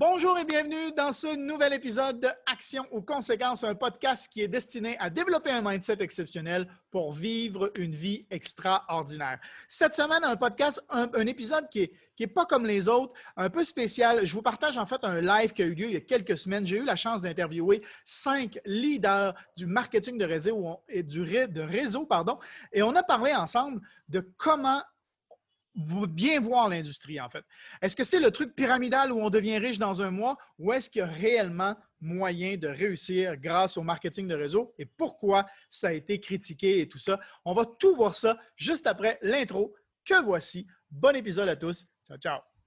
Bonjour et bienvenue dans ce nouvel épisode de Action aux conséquences, un podcast qui est destiné à développer un mindset exceptionnel pour vivre une vie extraordinaire. Cette semaine, un podcast, un, épisode qui est, qui est pas comme les autres, un peu spécial. Je vous partage en fait un live qui a eu lieu il y a quelques semaines. J'ai eu la chance d'interviewer cinq leaders du marketing de réseau et du réseau, pardon, et on a parlé ensemble de comment bien voir l'industrie, en fait. Est-ce que c'est le truc pyramidal où on devient riche dans un mois ou est-ce qu'il y a réellement moyen de réussir grâce au marketing de réseau et pourquoi ça a été critiqué et tout ça? On va tout voir ça juste après l'intro que voici. Bon épisode à tous. Ciao, ciao.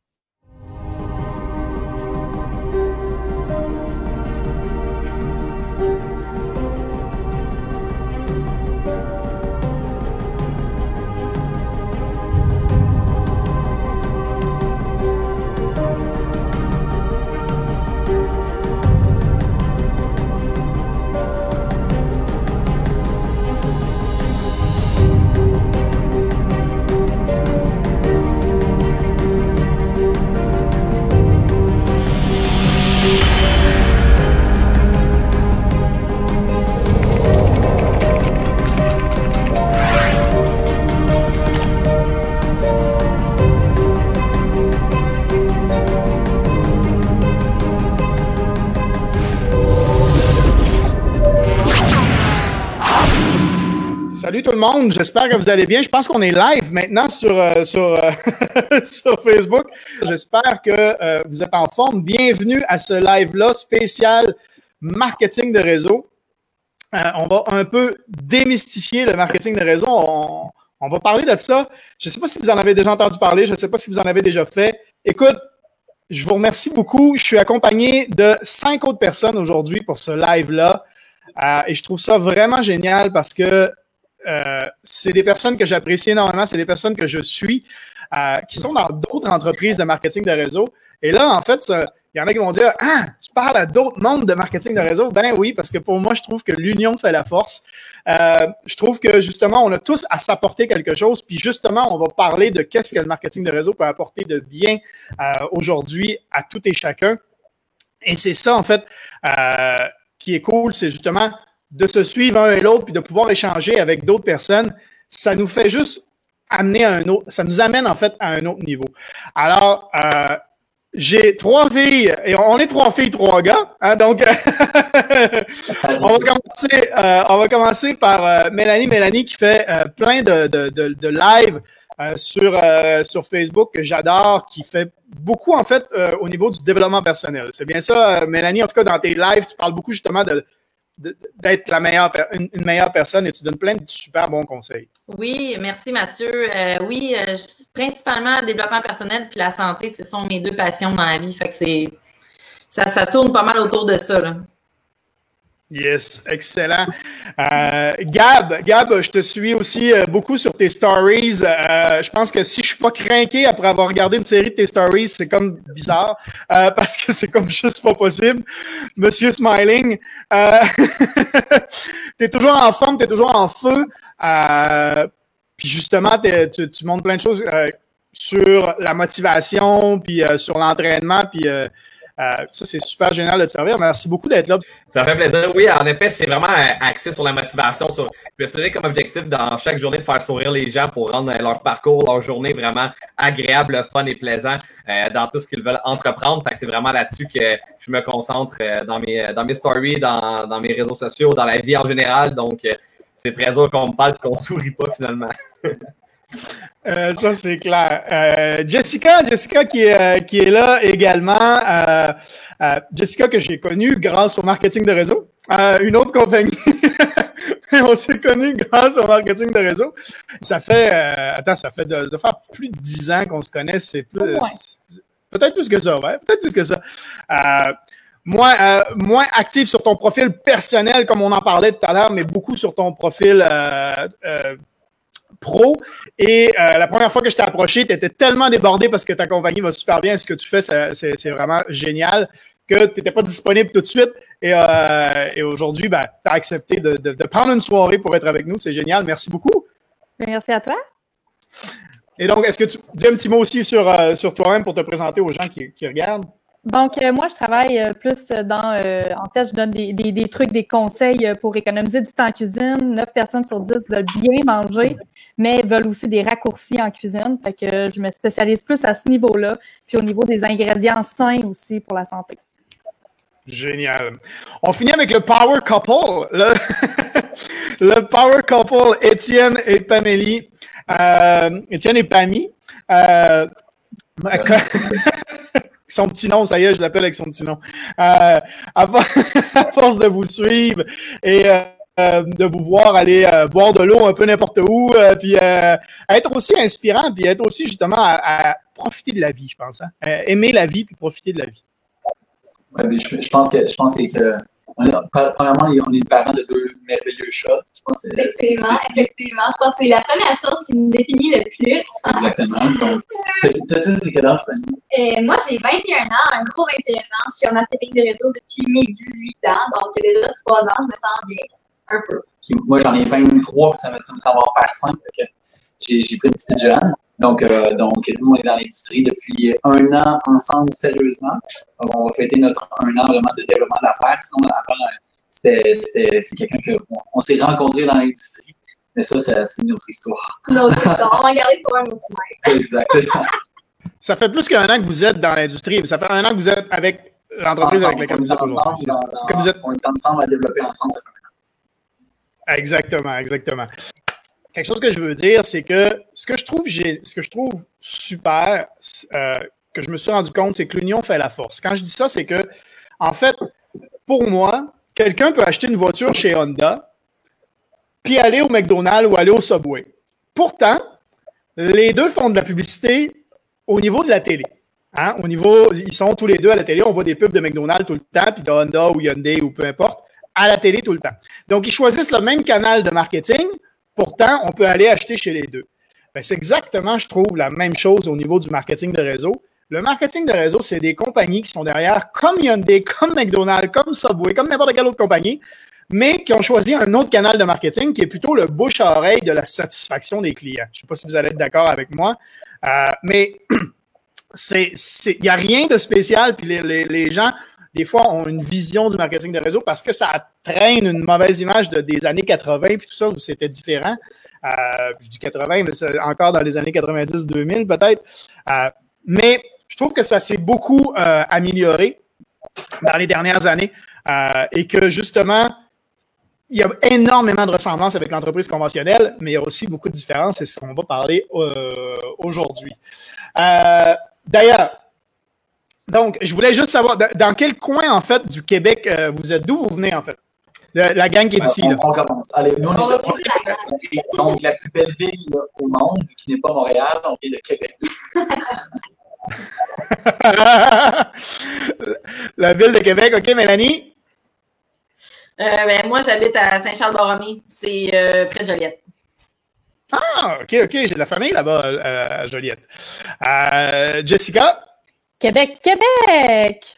Salut tout le monde, j'espère que vous allez bien. Je pense qu'on est live maintenant sur, euh, sur, euh, sur Facebook. J'espère que euh, vous êtes en forme. Bienvenue à ce live-là spécial marketing de réseau. on va un peu démystifier le marketing de réseau. On, on va parler de ça. Je ne sais pas si vous en avez déjà entendu parler, je ne sais pas si vous en avez déjà fait. Écoute, je vous remercie beaucoup. Je suis accompagné de cinq autres personnes aujourd'hui pour ce live-là. et je trouve ça vraiment génial parce que euh, c'est des personnes que j'apprécie énormément, c'est des personnes que je suis, euh, qui sont dans d'autres entreprises de marketing de réseau. Et là, en fait, il y en a qui vont dire Ah, tu parles à d'autres mondes de marketing de réseau. Ben oui, parce que pour moi, je trouve que l'union fait la force. Euh, je trouve que justement, on a tous à s'apporter quelque chose. Puis justement, on va parler de qu'est-ce que le marketing de réseau peut apporter de bien aujourd'hui à tout et chacun. Et c'est ça, en fait, qui est cool, c'est justement de se suivre un et l'autre puis de pouvoir échanger avec d'autres personnes, ça nous fait juste amener à un autre, ça nous amène en fait à un autre niveau. Alors, euh, j'ai trois filles, et on est trois filles, trois gars, hein, donc on, va commencer, euh, on va par euh, Mélanie, Mélanie qui fait plein de, de live sur, sur Facebook que j'adore, qui fait beaucoup en fait au niveau du développement personnel. C'est bien ça, Mélanie, en tout cas dans tes lives, tu parles beaucoup justement de, d'être la meilleure, une, meilleure personne et tu donnes plein de super bons conseils. Oui, merci Mathieu. Euh, oui, euh, principalement le développement personnel puis la santé, ce sont mes deux passions dans la vie. Fait que c'est ça, ça tourne pas mal autour de ça. Là. Yes, excellent. Euh, Gab, Gab, je te suis aussi euh, beaucoup sur tes stories. Euh, je pense que si je suis pas craqué après avoir regardé une série de tes stories, c'est comme bizarre parce que c'est comme juste pas possible. Monsieur Smiling, tu es toujours en forme, tu es toujours en feu. puis justement, tu, tu montres plein de choses sur la motivation, puis sur l'entraînement, puis euh, ça, c'est super génial de te servir. Merci beaucoup d'être là. Ça fait plaisir. Oui, en effet, c'est vraiment axé sur la motivation. Je me suis donné comme objectif dans chaque journée de faire sourire les gens pour rendre leur parcours, leur journée vraiment agréable, fun et plaisant euh, dans tout ce qu'ils veulent entreprendre. c'est vraiment là-dessus que je me concentre euh, dans, mes, dans mes stories, dans, dans mes réseaux sociaux, dans la vie en général. Donc, c'est très dur qu'on me parle qu'on sourit pas finalement. Euh, ça, c'est clair. Euh, Jessica, Jessica qui est, euh, qui est là également. Jessica que j'ai connue grâce au marketing de réseau. une autre compagnie. on s'est connus grâce au marketing de réseau. Ça fait, attends, ça fait de, faire plus de dix ans qu'on se connaît. C'est plus, peut-être plus que ça, ouais, peut-être plus que ça. moins, moins actif sur ton profil personnel, comme on en parlait tout à l'heure, mais beaucoup sur ton profil pro. Et euh, la première fois que je t'ai approché, tu étais tellement débordé parce que ta compagnie va super bien. Ce que tu fais, c'est vraiment génial que tu n'étais pas disponible tout de suite. Et, euh, aujourd'hui, ben, tu as accepté de, prendre une soirée pour être avec nous. C'est génial. Merci beaucoup. Merci à toi. Et donc, est-ce que tu dis un petit mot aussi sur, euh, sur toi-même pour te présenter aux gens qui, regardent? Donc, euh, moi, je travaille euh, plus dans, euh, en fait, je donne des, des, trucs, des conseils pour économiser du temps en cuisine. Neuf personnes sur dix veulent bien manger, mais veulent aussi des raccourcis en cuisine. Fait que je me spécialise plus à ce niveau-là, puis au niveau des ingrédients sains aussi pour la santé. Génial. On finit avec le Power Couple. Le, le Power Couple, Étienne et Pamélie. Étienne et Pammy. Son petit nom, ça y est, je l'appelle avec son petit nom. Euh, à, force de vous suivre et euh, euh, de vous voir aller boire de l'eau un peu n'importe où, puis être aussi inspirant, puis être aussi justement à, à profiter de la vie, je pense. Hein? aimer la vie, puis profiter de la vie. Ouais, je, je, pense que je pense que on est, premièrement, on est parents de deux merveilleux chats. Je pense effectivement, effectivement. Je pense que c'est la première chose qui nous définit le plus. Exactement. Donc, t'as tout quel âge, euh, Moi, j'ai 21 ans, un gros 21 ans. Je suis en marketing de réseau depuis mes 18 ans. Donc, déjà 3 ans, je me sens bien. Un peu. moi, j'en ai 23, ça me, ça me semble avoir faire 5. J'ai pris une petite jeune. Donc, euh, donc, nous, on est dans l'industrie depuis un an ensemble, sérieusement. Donc, on va fêter notre un an vraiment de développement d'affaires. Sinon, avant, c'est quelqu'un qu'on on, s'est rencontré dans l'industrie. Mais ça, c'est une autre histoire. Une autre histoire. On va garder pour un autre moment. Exactement. Ça fait plus qu'un an que vous êtes dans l'industrie. Ça fait un an que vous êtes avec l'entreprise avec laquelle vous êtes aujourd'hui. On est ensemble à développer ensemble. Exactement, exactement quelque chose que je veux dire, c'est que ce que je trouve, super, euh, que je me suis rendu compte, c'est que l'union fait la force. Quand je dis ça, c'est que, en fait, pour moi, quelqu'un peut acheter une voiture chez Honda, puis aller au McDonald's ou aller au Subway. Pourtant, les deux font de la publicité au niveau de la télé. Hein? Au niveau, ils sont tous les deux à la télé. On voit des pubs de McDonald's tout le temps, puis de Honda ou Hyundai ou peu importe, à la télé tout le temps. Donc, ils choisissent le même canal de marketing Pourtant, on peut aller acheter chez les deux. Ben, c'est exactement, je trouve, la même chose au niveau du marketing de réseau. Le marketing de réseau, c'est des compagnies qui sont derrière, comme Hyundai, comme McDonald's, comme Subway, comme n'importe quelle autre compagnie, mais qui ont choisi un autre canal de marketing qui est plutôt le bouche à oreille de la satisfaction des clients. Je ne sais pas si vous allez être d'accord avec moi, euh, mais il n'y a rien de spécial. Puis les, gens, des fois, ont une vision du marketing de réseau parce que ça traîne une mauvaise image de, des années 80 puis tout ça, où c'était différent. Euh, je dis 80, mais c'est encore dans les années 90-2000 peut-être. Euh, mais je trouve que ça s'est beaucoup euh, amélioré dans les dernières années euh, et que justement, il y a énormément de ressemblances avec l'entreprise conventionnelle, mais il y a aussi beaucoup de différences, c'est ce qu'on va parler aujourd'hui. D'ailleurs, donc, je voulais juste savoir, dans quel coin, en fait, du Québec euh, vous êtes? D'où vous venez, en fait? la gang qui est ici. On, on, commence. Allez, nous, on, est, de, donc la plus belle ville au monde, qui n'est pas Montréal, on vient de Québec. la ville de Québec, OK, Mélanie? Euh, ben, moi, j'habite à Saint-Charles-Borromée. C'est euh, près de Joliette. Ah, OK, OK. J'ai de la famille là-bas euh, à Joliette. Euh, Jessica? Québec, Québec!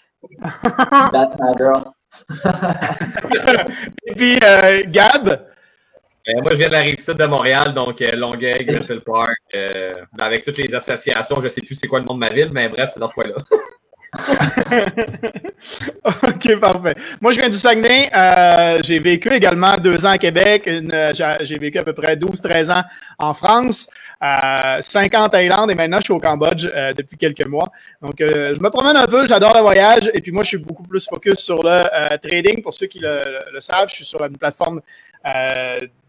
That's my girl. Et puis, euh, Gab? Euh, moi, je viens de la rive sud de Montréal, donc euh, Longueuil, Griffith Park, euh, avec toutes les associations. Je ne sais plus c'est quoi le nom de ma ville, mais bref, c'est dans ce coin-là. OK, parfait. Moi, je viens du Saguenay. Euh, j'ai vécu également deux ans à Québec. Euh, j'ai vécu à peu près 12-13 ans en France, euh, 5 ans en Thaïlande et maintenant je suis au Cambodge euh, depuis quelques mois. Donc, je me promène un peu, j'adore le voyage et puis moi, je suis beaucoup plus focus sur le trading. Pour ceux qui le, le, savent, je suis sur une plateforme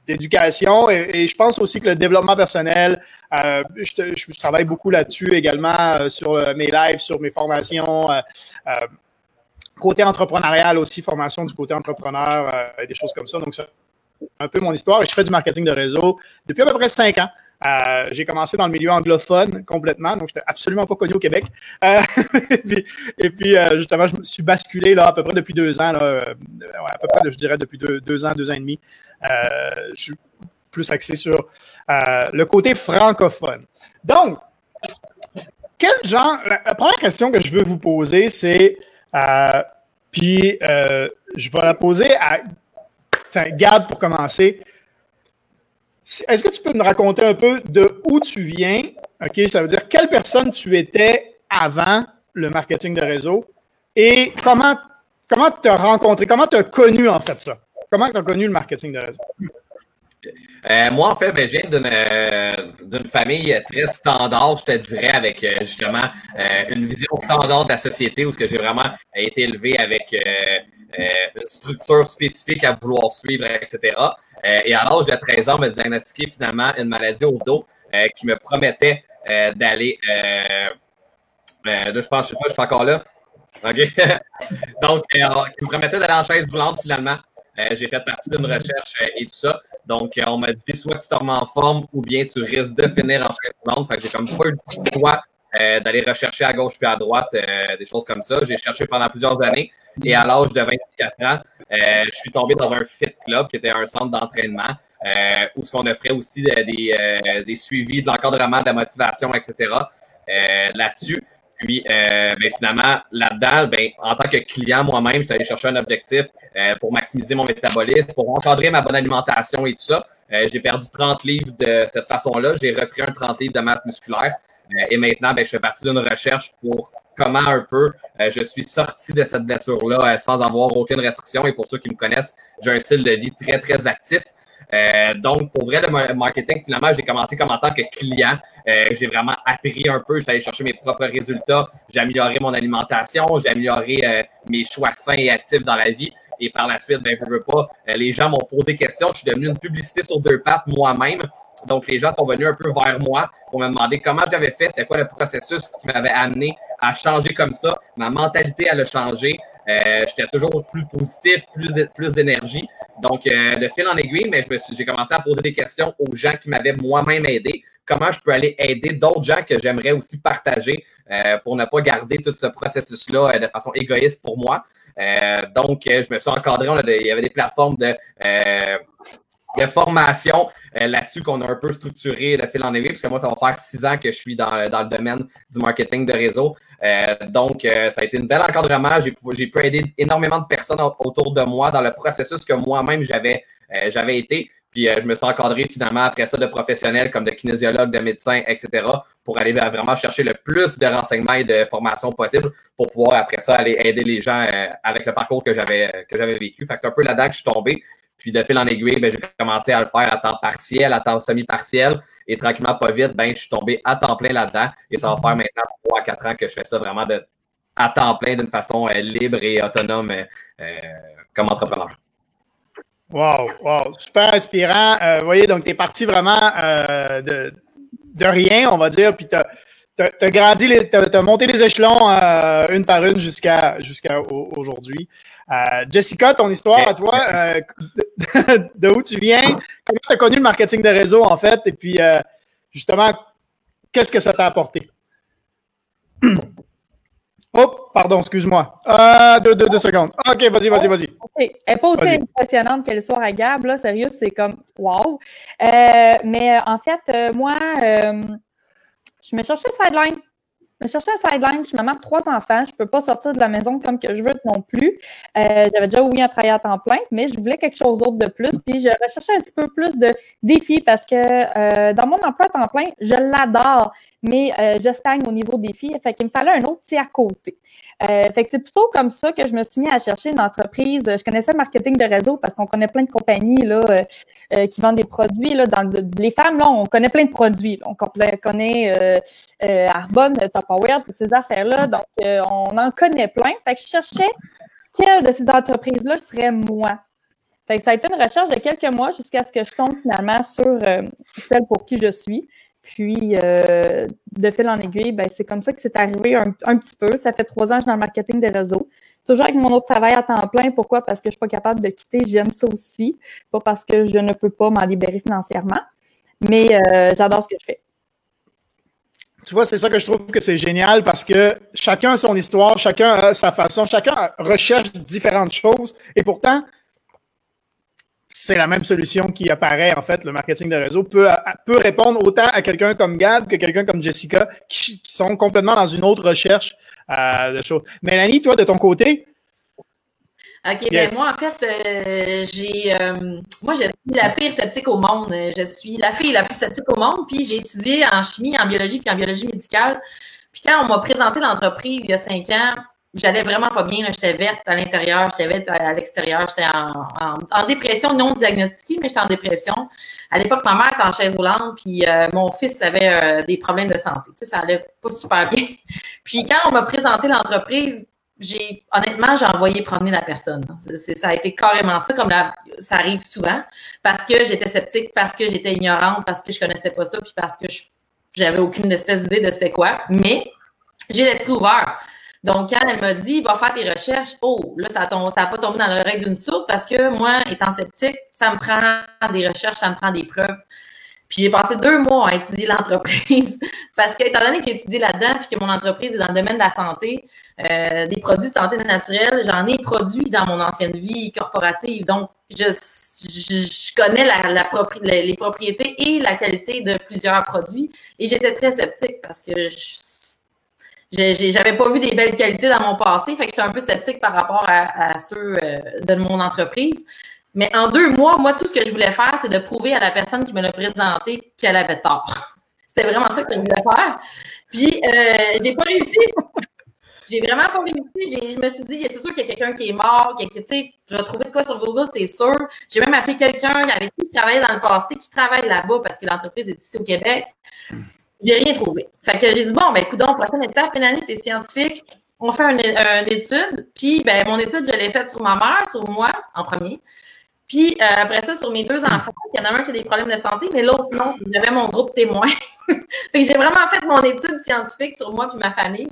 d'éducation et, je pense aussi que le développement personnel, euh, je, je, travaille beaucoup là-dessus également euh, sur mes lives, sur mes formations. Euh, côté entrepreneurial aussi, formation du côté entrepreneur, des choses comme ça. Donc, c'est un peu mon histoire et je fais du marketing de réseau depuis à peu près cinq ans. Euh, j'ai commencé dans le milieu anglophone complètement, donc je n'étais absolument pas connu au Québec. Euh, et puis, euh, justement, je me suis basculé là, à peu près depuis deux ans, à peu près, je dirais, depuis deux, ans, deux ans et demi. je suis plus axé sur le côté francophone. Donc, quel genre. La, première question que je veux vous poser, c'est. puis, je vais la poser à Gab pour commencer. Est-ce que tu peux me raconter un peu de où tu viens? OK, ça veut dire quelle personne tu étais avant le marketing de réseau Et comment comment tu as rencontré, comment tu as connu en fait ça? Comment tu as connu le marketing de réseau? Euh, moi, en fait, ben, je viens d'une, euh, d'une famille très standard, je te dirais, avec euh, justement une vision standard de la société où j'ai vraiment été élevé avec une structure spécifique à vouloir suivre, etc. et à l'âge de 13 ans, on m'a diagnostiqué finalement une maladie au dos qui me promettait d'aller. je pense, je sais pas, je suis encore là. OK. Donc, qui me promettait d'aller en chaise roulante finalement. j'ai fait partie d'une recherche et tout ça. Donc, on m'a dit soit tu te en forme ou bien tu risques de finir en chaise roulante. Fait que j'ai comme pas eu le choix euh, d'aller rechercher à gauche puis à droite euh, des choses comme ça. J'ai cherché pendant plusieurs années et à l'âge de 24 ans, euh, je suis tombé dans un fit club qui était un centre d'entraînement où ce qu'on offrait aussi des, des suivis de l'encadrement, de la motivation, etc. là-dessus. Puis, euh, ben, finalement, là-dedans, ben, en tant que client moi-même, je suis allé chercher un objectif euh, pour maximiser mon métabolisme, pour encadrer ma bonne alimentation et tout ça. Euh, j'ai perdu 30 livres de cette façon-là. J'ai repris un 30 livres de masse musculaire. et maintenant, ben, je fais partie d'une recherche pour comment un peu je suis sorti de cette blessure-là sans avoir aucune restriction. Et pour ceux qui me connaissent, j'ai un style de vie très, très actif. Euh, donc, pour vrai, le marketing, finalement, j'ai commencé comme en tant que client. Euh, j'ai vraiment appris un peu. J'ai allé chercher mes propres résultats. J'ai amélioré mon alimentation. J'ai amélioré euh, mes choix sains et actifs dans la vie. Et par la suite, ben, je veux pas, les gens m'ont posé des questions. Je suis devenu une publicité sur deux pattes moi-même. Donc, les gens sont venus un peu vers moi pour me demander comment j'avais fait, c'était quoi le processus qui m'avait amené à changer comme ça. Ma mentalité, elle a changé. Euh, J'étais toujours plus positif, plus d'énergie. Donc, euh, de fil en aiguille, mais j'ai commencé à poser des questions aux gens qui m'avaient moi-même aidé. Comment je peux aller aider d'autres gens que j'aimerais aussi partager euh, pour ne pas garder tout ce processus-là euh, de façon égoïste pour moi. Donc, je me suis encadré. il y avait des plateformes de de formation euh, là-dessus qu'on a un peu structuré de fil en aiguille, parce que moi, ça va faire six ans que je suis dans, dans le domaine du marketing de réseau. Euh, donc, euh, ça a été une belle encadrement. J'ai, j'ai pu aider énormément de personnes autour de moi dans le processus que moi-même j'avais, j'avais été. Puis je me suis encadré finalement après ça de professionnels comme de kinésiologues, de médecins, etc. pour aller vraiment chercher le plus de renseignements et de formations possible pour pouvoir après ça aller aider les gens avec le parcours que j'avais que j'avais vécu. Fait que c'est un peu là-dedans que je suis tombé. Puis de fil en aiguille, ben, j'ai commencé à le faire à temps partiel, à temps semi-partiel. Et tranquillement, pas vite, ben, je suis tombé à temps plein là-dedans. Et ça va faire maintenant 3 à 4 ans que je fais ça vraiment de, à temps plein d'une façon euh, libre et autonome euh, comme entrepreneur. Wow, wow, super inspirant. Euh, vous voyez, donc tu es parti vraiment de, rien, on va dire, puis tu as, grandi, monté les échelons une par une jusqu'à aujourd'hui. Euh, Jessica, ton histoire à toi, euh, de, où tu viens, comment tu as connu le marketing de réseau en fait, et puis euh, justement, qu'est-ce que ça t'a apporté? Oh, pardon, excuse-moi. deux, deux, deux, secondes. OK, vas-y, vas-y, vas-y. Elle n'est pas aussi impressionnante qu'elle soit à Gab, là, sérieux, c'est comme wow. mais en fait, moi, je me cherchais sideline. Je cherchais un sideline, je suis maman de trois enfants, je peux pas sortir de la maison comme que je veux non plus. Euh, j'avais déjà oui un travail à temps plein, mais je voulais quelque chose d'autre de plus. Puis je recherchais un petit peu plus de défis parce que euh, dans mon emploi à temps plein, je l'adore, mais euh, je stagne au niveau défis. Fait qu'il me fallait un autre petit à côté. Euh, fait que c'est plutôt comme ça que je me suis mis à chercher une entreprise. Je connaissais le marketing de réseau parce qu'on connaît plein de compagnies là, euh, euh, qui vendent des produits. Là, dans les femmes, là, on connaît plein de produits. On connaît Arbonne, Tupperware, toutes ces affaires-là. Donc, on en connaît plein. Fait que je cherchais quelle de ces entreprises-là serait moi. Fait que ça a été une recherche de quelques mois jusqu'à ce que je tombe finalement sur celle pour qui je suis. Puis, euh, de fil en aiguille, ben, c'est comme ça que c'est arrivé un, petit peu. Ça fait trois ans que je suis dans le marketing des réseaux. Toujours avec mon autre travail à temps plein. Pourquoi? Parce que je ne suis pas capable de quitter. J'aime ça aussi. Pas parce que je ne peux pas m'en libérer financièrement. Mais euh, j'adore ce que je fais. Tu vois, c'est ça que je trouve que c'est génial parce que chacun a son histoire, chacun a sa façon, chacun recherche différentes choses. Et pourtant, c'est la même solution qui apparaît, en fait, le marketing de réseau peut, peut répondre autant à quelqu'un comme Gab que quelqu'un comme Jessica qui, sont complètement dans une autre recherche euh, de choses. Mélanie, toi, de ton côté? OK, ben moi, en fait, euh, j'ai. Euh, moi, je suis la pire sceptique au monde. Je suis la fille la plus sceptique au monde. Puis j'ai étudié en chimie, en biologie, puis en biologie médicale. Puis quand on m'a présenté l'entreprise il y a cinq ans, j'allais vraiment pas bien. J'étais verte à l'intérieur, j'étais verte à, l'extérieur. J'étais en, en, dépression non diagnostiquée, mais j'étais en dépression. À l'époque, ma mère était en chaise roulante, puis euh, mon fils avait euh, des problèmes de santé. Tu sais, ça allait pas super bien. puis quand on m'a présenté l'entreprise, j'ai honnêtement, j'ai envoyé promener la personne. ça a été carrément ça, comme ça arrive souvent, parce que j'étais sceptique, parce que j'étais ignorante, parce que je connaissais pas ça, puis parce que j'avais aucune espèce d'idée de c'était quoi. Mais j'ai l'esprit ouvert. Donc, quand elle m'a dit, va faire tes recherches, oh, là, ça n'a pas tombé dans l'oreille d'une sourde parce que moi, étant sceptique, ça me prend des recherches, ça me prend des preuves. Puis j'ai passé deux mois à étudier l'entreprise parce que, étant donné que j'ai étudié là-dedans puis que mon entreprise est dans le domaine de la santé, euh, des produits de santé naturelle, j'en ai produit dans mon ancienne vie corporative. Donc, je, connais les propriétés et la qualité de plusieurs produits et j'étais très sceptique parce que je j'avais pas vu des belles qualités dans mon passé, fait que j'étais un peu sceptique par rapport à, ceux euh, de mon entreprise. Mais en deux mois, moi, tout ce que je voulais faire, c'est de prouver à la personne qui me l'a présenté qu'elle avait tort. C'était vraiment ça que je voulais faire. Puis, euh, j'ai pas réussi. J'ai vraiment pas réussi. Je me suis dit, c'est sûr qu'il y a quelqu'un qui est mort, tu sais, je vais trouver de quoi sur Google, c'est sûr. J'ai même appelé quelqu'un avec qui je travaillais dans le passé, qui travaille là-bas parce que l'entreprise est ici au Québec. J'ai rien trouvé. Fait que j'ai dit, bon, ben, écoute, prochaine étape, une année, t'es scientifique, on fait une, étude. Puis, ben, mon étude, je l'ai faite sur ma mère, sur moi, en premier. Puis, euh, après ça, sur mes deux enfants, il y en a un qui a des problèmes de santé, mais l'autre, non. J'avais mon groupe témoin. fait que j'ai vraiment fait mon étude scientifique sur moi puis ma famille.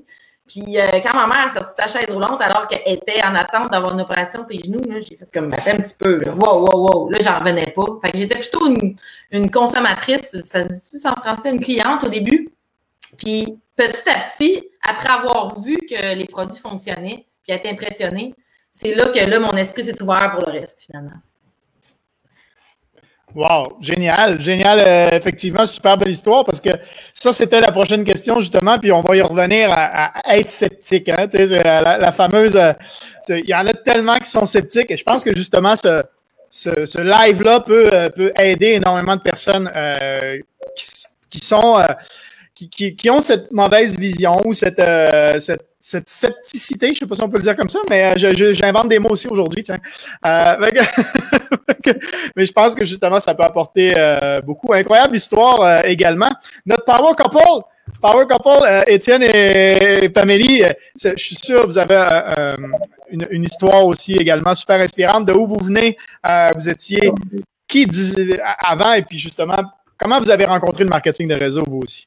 Puis euh, quand ma mère a sorti sa chaise roulante alors qu'elle était en attente d'avoir une opération pour les genoux, j'ai fait comme un petit peu. Là. Wow, wow, wow. Là, j'en revenais pas. Fait que j'étais plutôt une, une, consommatrice, ça se dit-tu en français, une cliente au début. Puis petit à petit, après avoir vu que les produits fonctionnaient, puis être impressionnée, c'est là que là, mon esprit s'est ouvert pour le reste, finalement. Wow, génial, génial, euh, effectivement, super belle histoire parce que ça, c'était la prochaine question justement, puis on va y revenir à, être sceptique. Hein, tu sais, la, la, fameuse, euh, il y en a tellement qui sont sceptiques et je pense que justement ce, ce, live-là peut, euh, peut aider énormément de personnes qui, sont qui, ont cette mauvaise vision ou cette, cette cette scepticité, je ne sais pas si on peut le dire comme ça, mais euh, j'invente des mots aussi aujourd'hui, tiens. Euh, mais je pense que justement, ça peut apporter euh, beaucoup. Incroyable histoire également. Notre power couple, power couple, Étienne et Pamélie, je suis sûr vous avez une, une, histoire aussi également super inspirante. De où vous venez? vous étiez qui avant et puis justement, comment vous avez rencontré le marketing de réseau, vous aussi?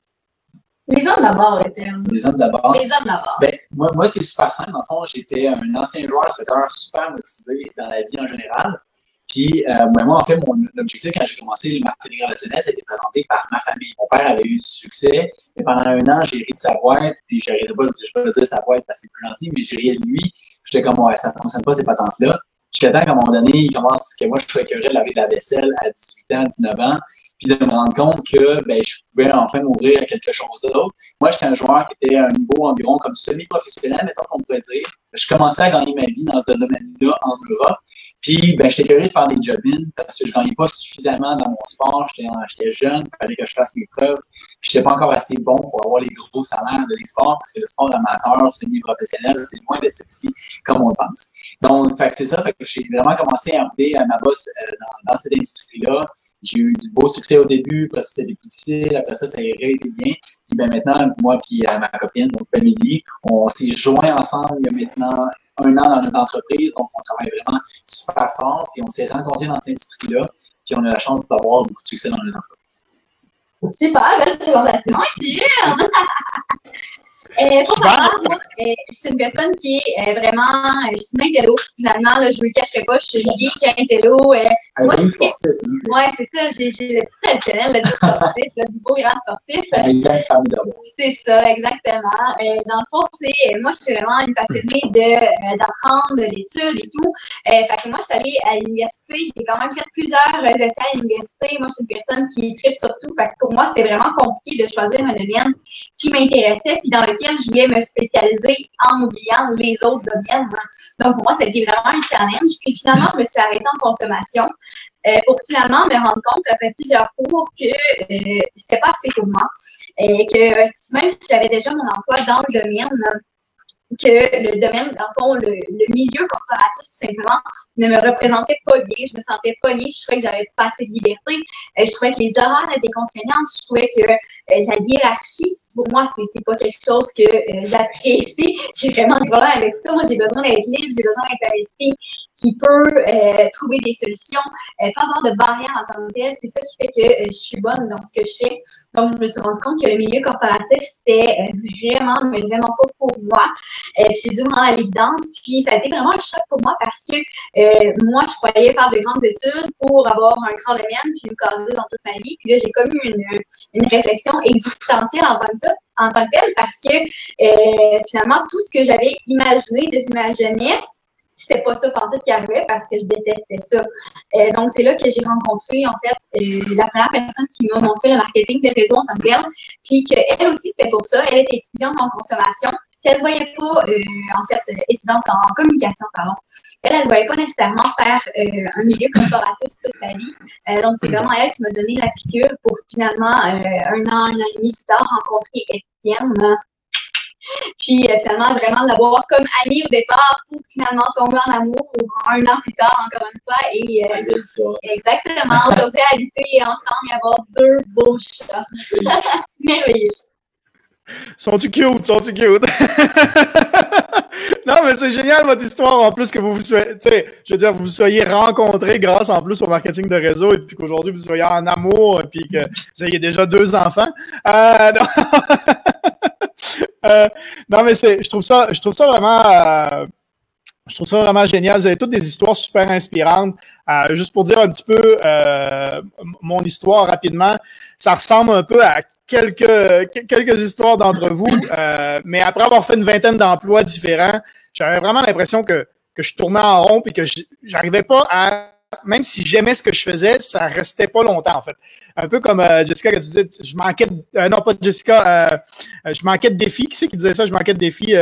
Les hommes d'abord, Étienne. Les hommes d'abord. Les hommes d'abord. Ben, moi, moi c'est super simple. En fond, j'étais un ancien joueur soccer super motivé dans la vie en général. Puis, euh, moi, en fait, mon objectif quand j'ai commencé le marketing relationnel, c'était présenté par ma famille. Mon père avait eu du succès, mais pendant un an, j'ai ri de sa boîte, puis j'arrivais pas, je peux pas dire sa boîte parce que c'est plus gentil, mais j'ai ri de lui. J'étais comme, ouais, ça fonctionne pas, ces patentes-là. Jusqu'à temps qu'à un moment donné, il commence, que moi, je suis écœuré de laver de la vaisselle à 18 ans, 19 ans puis de me rendre compte que ben, je pouvais enfin m'ouvrir à quelque chose d'autre. Moi, j'étais un joueur qui était à un niveau environ comme semi-professionnel, mettons qu'on pourrait dire. Je commençais à gagner ma vie dans ce domaine-là en Europe. Puis, ben, j'étais curieux de faire des job parce que je gagnais pas suffisamment dans mon sport. J'étais jeune, il fallait que je fasse mes preuves. Puis, j'étais pas encore assez bon pour avoir les gros salaires de l'e-sport parce que le sport amateur, semi-professionnel, c'est loin d'être sexy comme on pense. Donc, c'est ça. Fait que j'ai vraiment commencé à emmener ma bosse euh, dans, cette industrie-là. J'ai eu du beau succès au début, après ça, c'était plus difficile, après ça, ça a été bien. Puis ben, maintenant, moi et euh, ma copine, donc Amélie, on s'est joints ensemble il y a maintenant un an dans notre entreprise, donc on travaille vraiment super fort, puis on s'est rencontrés dans cette industrie-là, puis on a la chance d'avoir beaucoup de succès dans notre entreprise. Super, belle présentation, Euh, pour moi, euh, je suis une personne qui est euh, vraiment. je suis une intello. Finalement, là, je ne le cacherai pas, je suis une geek intello. moi, je suis. Ouais, c'est ça. J'ai le petit traditionnel, le petit sportif, le du beau grand sportif. C'est ça, exactement. dans le fond, c'est. Moi, je suis vraiment une passionnée d'apprendre l'étude et tout. fait que moi, je suis allée à l'université. J'ai quand même fait plusieurs essais à l'université. Moi, je suis une personne qui tripe sur tout. Fait que pour moi, c'était vraiment compliqué de choisir un domaine qui m'intéressait puis dans lequel je voulais me spécialiser en oubliant les autres domaines. Donc, pour moi, ça a été vraiment un challenge. Puis finalement, je me suis arrêtée en consommation euh, pour finalement me rendre compte, après plusieurs cours, que euh, c'était pas assez pour moi. Et que même si j'avais déjà mon emploi dans le domaine, que le domaine, dans fond, le, le, milieu corporatif, tout simplement, ne me représentait pas bien. Je me sentais pognée. Je trouvais que j'avais pas assez de liberté. Euh, je trouvais que les horaires étaient contraignants. Je trouvais que euh, la hiérarchie, pour moi, c'est pas quelque chose que euh, j'apprécie. J'ai vraiment de problème avec ça. Moi, j'ai besoin d'être libre. J'ai besoin d'être un esprit qui peut trouver des solutions, pas avoir de barrières en tant que tel. C'est ça qui fait que je suis bonne dans ce que je fais. Donc, je me suis rendu compte que le milieu corporatif, c'était vraiment, mais vraiment pas pour moi. j'ai dû me rendre à l'évidence. Puis ça a été vraiment un choc pour moi parce que moi, je croyais faire de grandes études pour avoir un grand domaine, puis me caser dans toute ma vie. Puis là, j'ai comme eu une, une réflexion existentielle en tant que ça en tant que tel parce que finalement tout ce que j'avais imaginé depuis ma jeunesse c'était pas ça tout qui arrivait parce que je détestais ça. Euh, donc, c'est là que j'ai rencontré, en fait, euh, la première personne qui m'a montré le marketing de réseau en tant que puis qu'elle aussi, c'était pour ça. Elle était étudiante en consommation, puis elle se voyait pas, euh, en fait, étudiante en communication, pardon. Elle, elle se voyait pas nécessairement faire un milieu corporatif toute sa vie. donc, c'est vraiment elle qui m'a donné la piqûre pour finalement, un an, un an et demi plus tard, rencontrer Étienne puis euh, finalement, vraiment l'avoir comme ami au départ pour finalement tomber en amour un an plus tard, encore une fois. Et euh, exactement, aujourd'hui habiter ensemble et avoir deux beaux chats. merveilleux. Sont-tu cute? Sont-tu cute? non, mais c'est génial votre histoire en plus que vous vous soyez, je veux dire, vous soyez rencontrés grâce en plus au marketing de réseau et puis qu'aujourd'hui vous soyez en amour et puis que vous ayez déjà deux enfants. Euh, euh, non, mais c'est, je trouve ça, je trouve ça vraiment, euh, je trouve ça vraiment génial. Vous avez toutes des histoires super inspirantes. Juste pour dire un petit peu mon histoire rapidement, ça ressemble un peu à quelques, quelques histoires d'entre vous, mais après avoir fait une vingtaine d'emplois différents, j'avais vraiment l'impression que, que je tournais en rond et que j'arrivais pas à même si j'aimais ce que je faisais, ça restait pas longtemps, en fait. Un peu comme euh, Jessica, que tu disais, je manquais de, euh, non, pas Jessica, euh, je manquais de défis. Qui c'est qui disait ça? Je manquais de défis.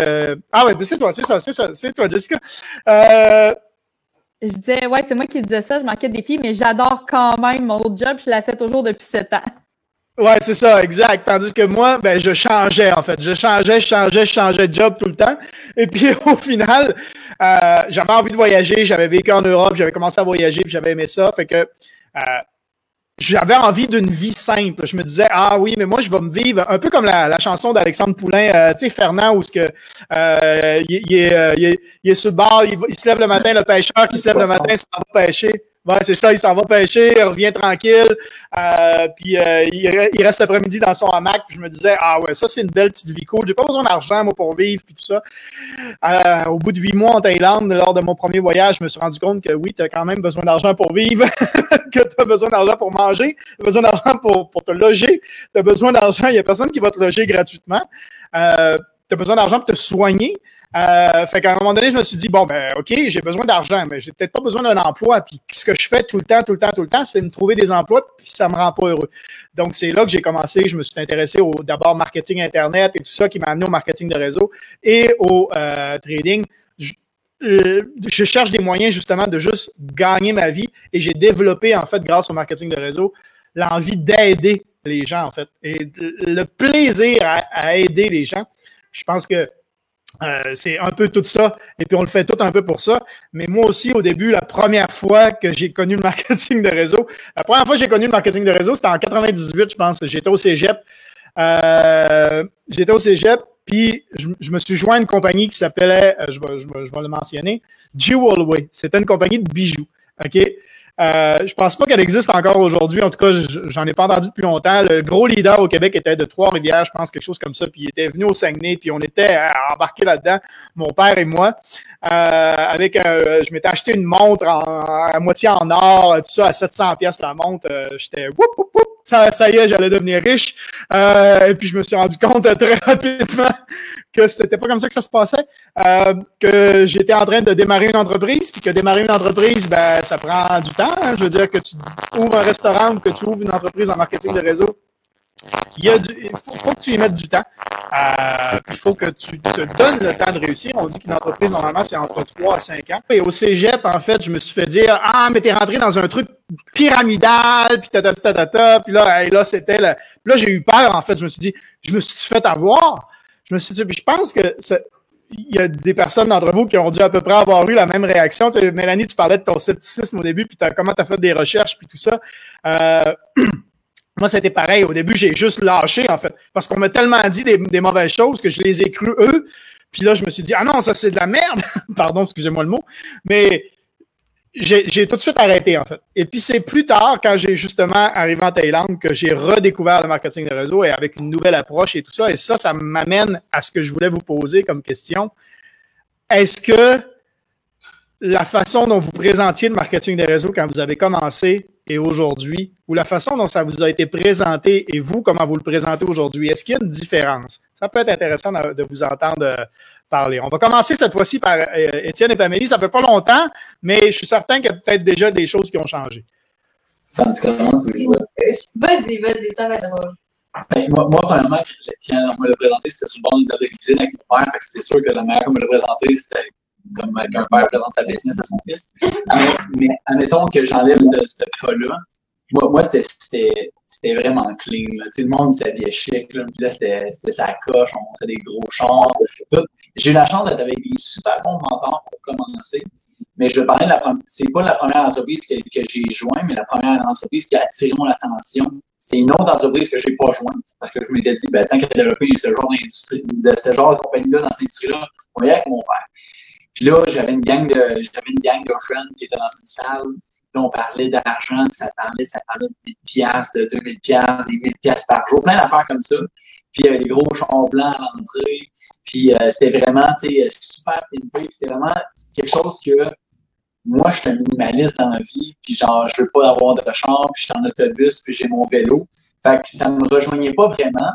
ah ouais, c'est toi, c'est ça, c'est ça, c'est toi, Jessica. Je disais, ouais, c'est moi qui disais ça, je manquais de défis, mais j'adore quand même mon autre job, je la fais toujours depuis sept ans. Ouais, c'est ça, exact. Tandis que moi, ben, je changeais, en fait. Je changeais, je changeais, je changeais de job tout le temps. Et puis, au final, euh, j'avais envie de voyager. J'avais vécu en Europe, j'avais commencé à voyager, puis j'avais aimé ça. Fait que euh, j'avais envie d'une vie simple. Je me disais, ah oui, mais moi, je vais me vivre un peu comme la, chanson d'Alexandre Poulain, euh, tu sais, Fernand, où ce que, euh, il, est, il, il, est, sur le bar, il, il, se lève le matin, le pêcheur qui se lève le matin, ça va pêcher. Ouais, c'est ça, il s'en va pêcher, il revient tranquille, euh, puis euh, il, reste l'après-midi dans son hamac, puis je me disais, ah ouais, ça c'est une belle petite vie cool, j'ai pas besoin d'argent, moi, pour vivre, puis tout ça. Euh, au bout de huit mois en Thaïlande, lors de mon premier voyage, je me suis rendu compte que oui, tu as quand même besoin d'argent pour vivre, que tu as besoin d'argent pour manger, tu as besoin d'argent pour, pour te loger, tu as besoin d'argent, il y a personne qui va te loger gratuitement, tu as besoin d'argent pour te soigner, fait qu'à un moment donné, je me suis dit, bon, ben, OK, j'ai besoin d'argent, mais j'ai peut-être pas besoin d'un emploi. Puis ce que je fais tout le temps, tout le temps, tout le temps, c'est me trouver des emplois, puis ça me rend pas heureux. Donc, c'est là que j'ai commencé. Je me suis intéressé au d'abord marketing Internet et tout ça qui m'a amené au marketing de réseau et au euh, trading. Euh, je cherche des moyens justement de juste gagner ma vie et j'ai développé, en fait, grâce au marketing de réseau, l'envie d'aider les gens, en fait, et le plaisir à aider les gens. Je pense que euh, c'est un peu tout ça, et puis on le fait tout un peu pour ça. Mais moi aussi, au début, la première fois que j'ai connu le marketing de réseau, la première fois que j'ai connu le marketing de réseau, c'était en 98, je pense. J'étais au cégep. Euh, j'étais au cégep, puis je, me suis joint à une compagnie qui s'appelait, euh, je, vais, je, vais, le mentionner, Jewelway. C'était une compagnie de bijoux. OK? Euh, je pense pas qu'elle existe encore aujourd'hui. En tout cas, j'en ai pas entendu depuis longtemps. Le gros leader au Québec était de Trois-Rivières, je pense, quelque chose comme ça. Puis il était venu au Saguenay, puis on était embarqués là-dedans, mon père et moi. Euh, avec je m'étais acheté une montre en, à moitié en or, tout ça à 700 pièces la montre. Euh, j'étais ça, ça y est, j'allais devenir riche. Euh, et puis je me suis rendu compte très rapidement que c'était pas comme ça que ça se passait. Euh, que j'étais en train de démarrer une entreprise, puis que démarrer une entreprise, ben ça prend du temps. Hein. Je veux dire que tu ouvres un restaurant ou que tu ouvres une entreprise en marketing de réseau, il, y a faut, que tu y mettes du temps. Euh, il faut que tu te donnes le temps de réussir. On dit qu'une entreprise, normalement, c'est entre 3 à 5 ans. Et au cégep, en fait, je me suis fait dire Ah, mais t'es rentré dans un truc pyramidal, puis tata, tata, tata. Puis là, là c'était. Là, là j'ai eu peur, en fait. Je me suis dit Je me suis fait avoir? Je me suis dit, je pense que il y a des personnes d'entre vous qui ont dû à peu près avoir eu la même réaction. Tu sais, Mélanie, tu parlais de ton scepticisme au début, puis comment tu as fait des recherches, puis tout ça. Euh, moi, c'était pareil. Au début, j'ai juste lâché, en fait, parce qu'on m'a tellement dit des, des, mauvaises choses que je les ai crues eux. Puis là, je me suis dit, ah non, ça c'est de la merde. Pardon, excusez-moi le mot. Mais j'ai tout de suite arrêté, en fait. Et puis, c'est plus tard, quand j'ai justement arrivé en Thaïlande, que j'ai redécouvert le marketing de réseau et avec une nouvelle approche et tout ça. Et ça, ça m'amène à ce que je voulais vous poser comme question. Est-ce que la façon dont vous présentiez le marketing des réseaux quand vous avez commencé et aujourd'hui, ou la façon dont ça vous a été présenté et vous, comment vous le présentez aujourd'hui, est-ce qu'il y a une différence? Ça peut être intéressant de vous entendre parler. On va commencer cette fois-ci par euh, Étienne et Pamélie. Ça fait pas longtemps, mais je suis certain qu'il y a peut-être déjà des choses qui ont changé. Vas-y, vas-y, ça va être ben, moi, moi, premièrement, quand on me l'a présenté, c'était sur le bord d'une table de cuisine avec mon père. C'est sûr que la manière qu'on me l'a présenté, c'était comme qu'un père présente sa business à son fils. Mais, mais admettons que j'enlève ce, ce cas-là, moi, c'était vraiment clean. Là. le monde s'habillait chic. Là, là, c'était sa coche, on montrait des gros chars. J'ai eu la chance d'être avec des super bons mentors pour commencer. Mais je parler de la. C'est pas la première entreprise que, que j'ai joint, mais la première entreprise qui a attiré mon attention. C'est une autre entreprise que je n'ai pas jointe parce que je m'étais dit, ben, tant qu'elle a développé ce genre d'industrie, ce genre de compagnie-là dans cette industrie-là, on y avec mon père. Puis là, j'avais une gang de j'avais une gang de friends qui étaient dans une salle Là, on parlait d'argent, ça parlait, ça parlait de 1000 piastres, de 2000 piastres, des 1000 piastres par jour, plein d'affaires comme ça. Puis il y avait des gros chars blancs à l'entrée. Puis euh, c'était vraiment, tu sais, super pimpé. C'était vraiment quelque chose que moi, je suis un minimaliste dans la vie. Puis genre, je veux pas avoir de char, puis je suis en autobus, puis j'ai mon vélo. Fait que ça me rejoignait pas vraiment.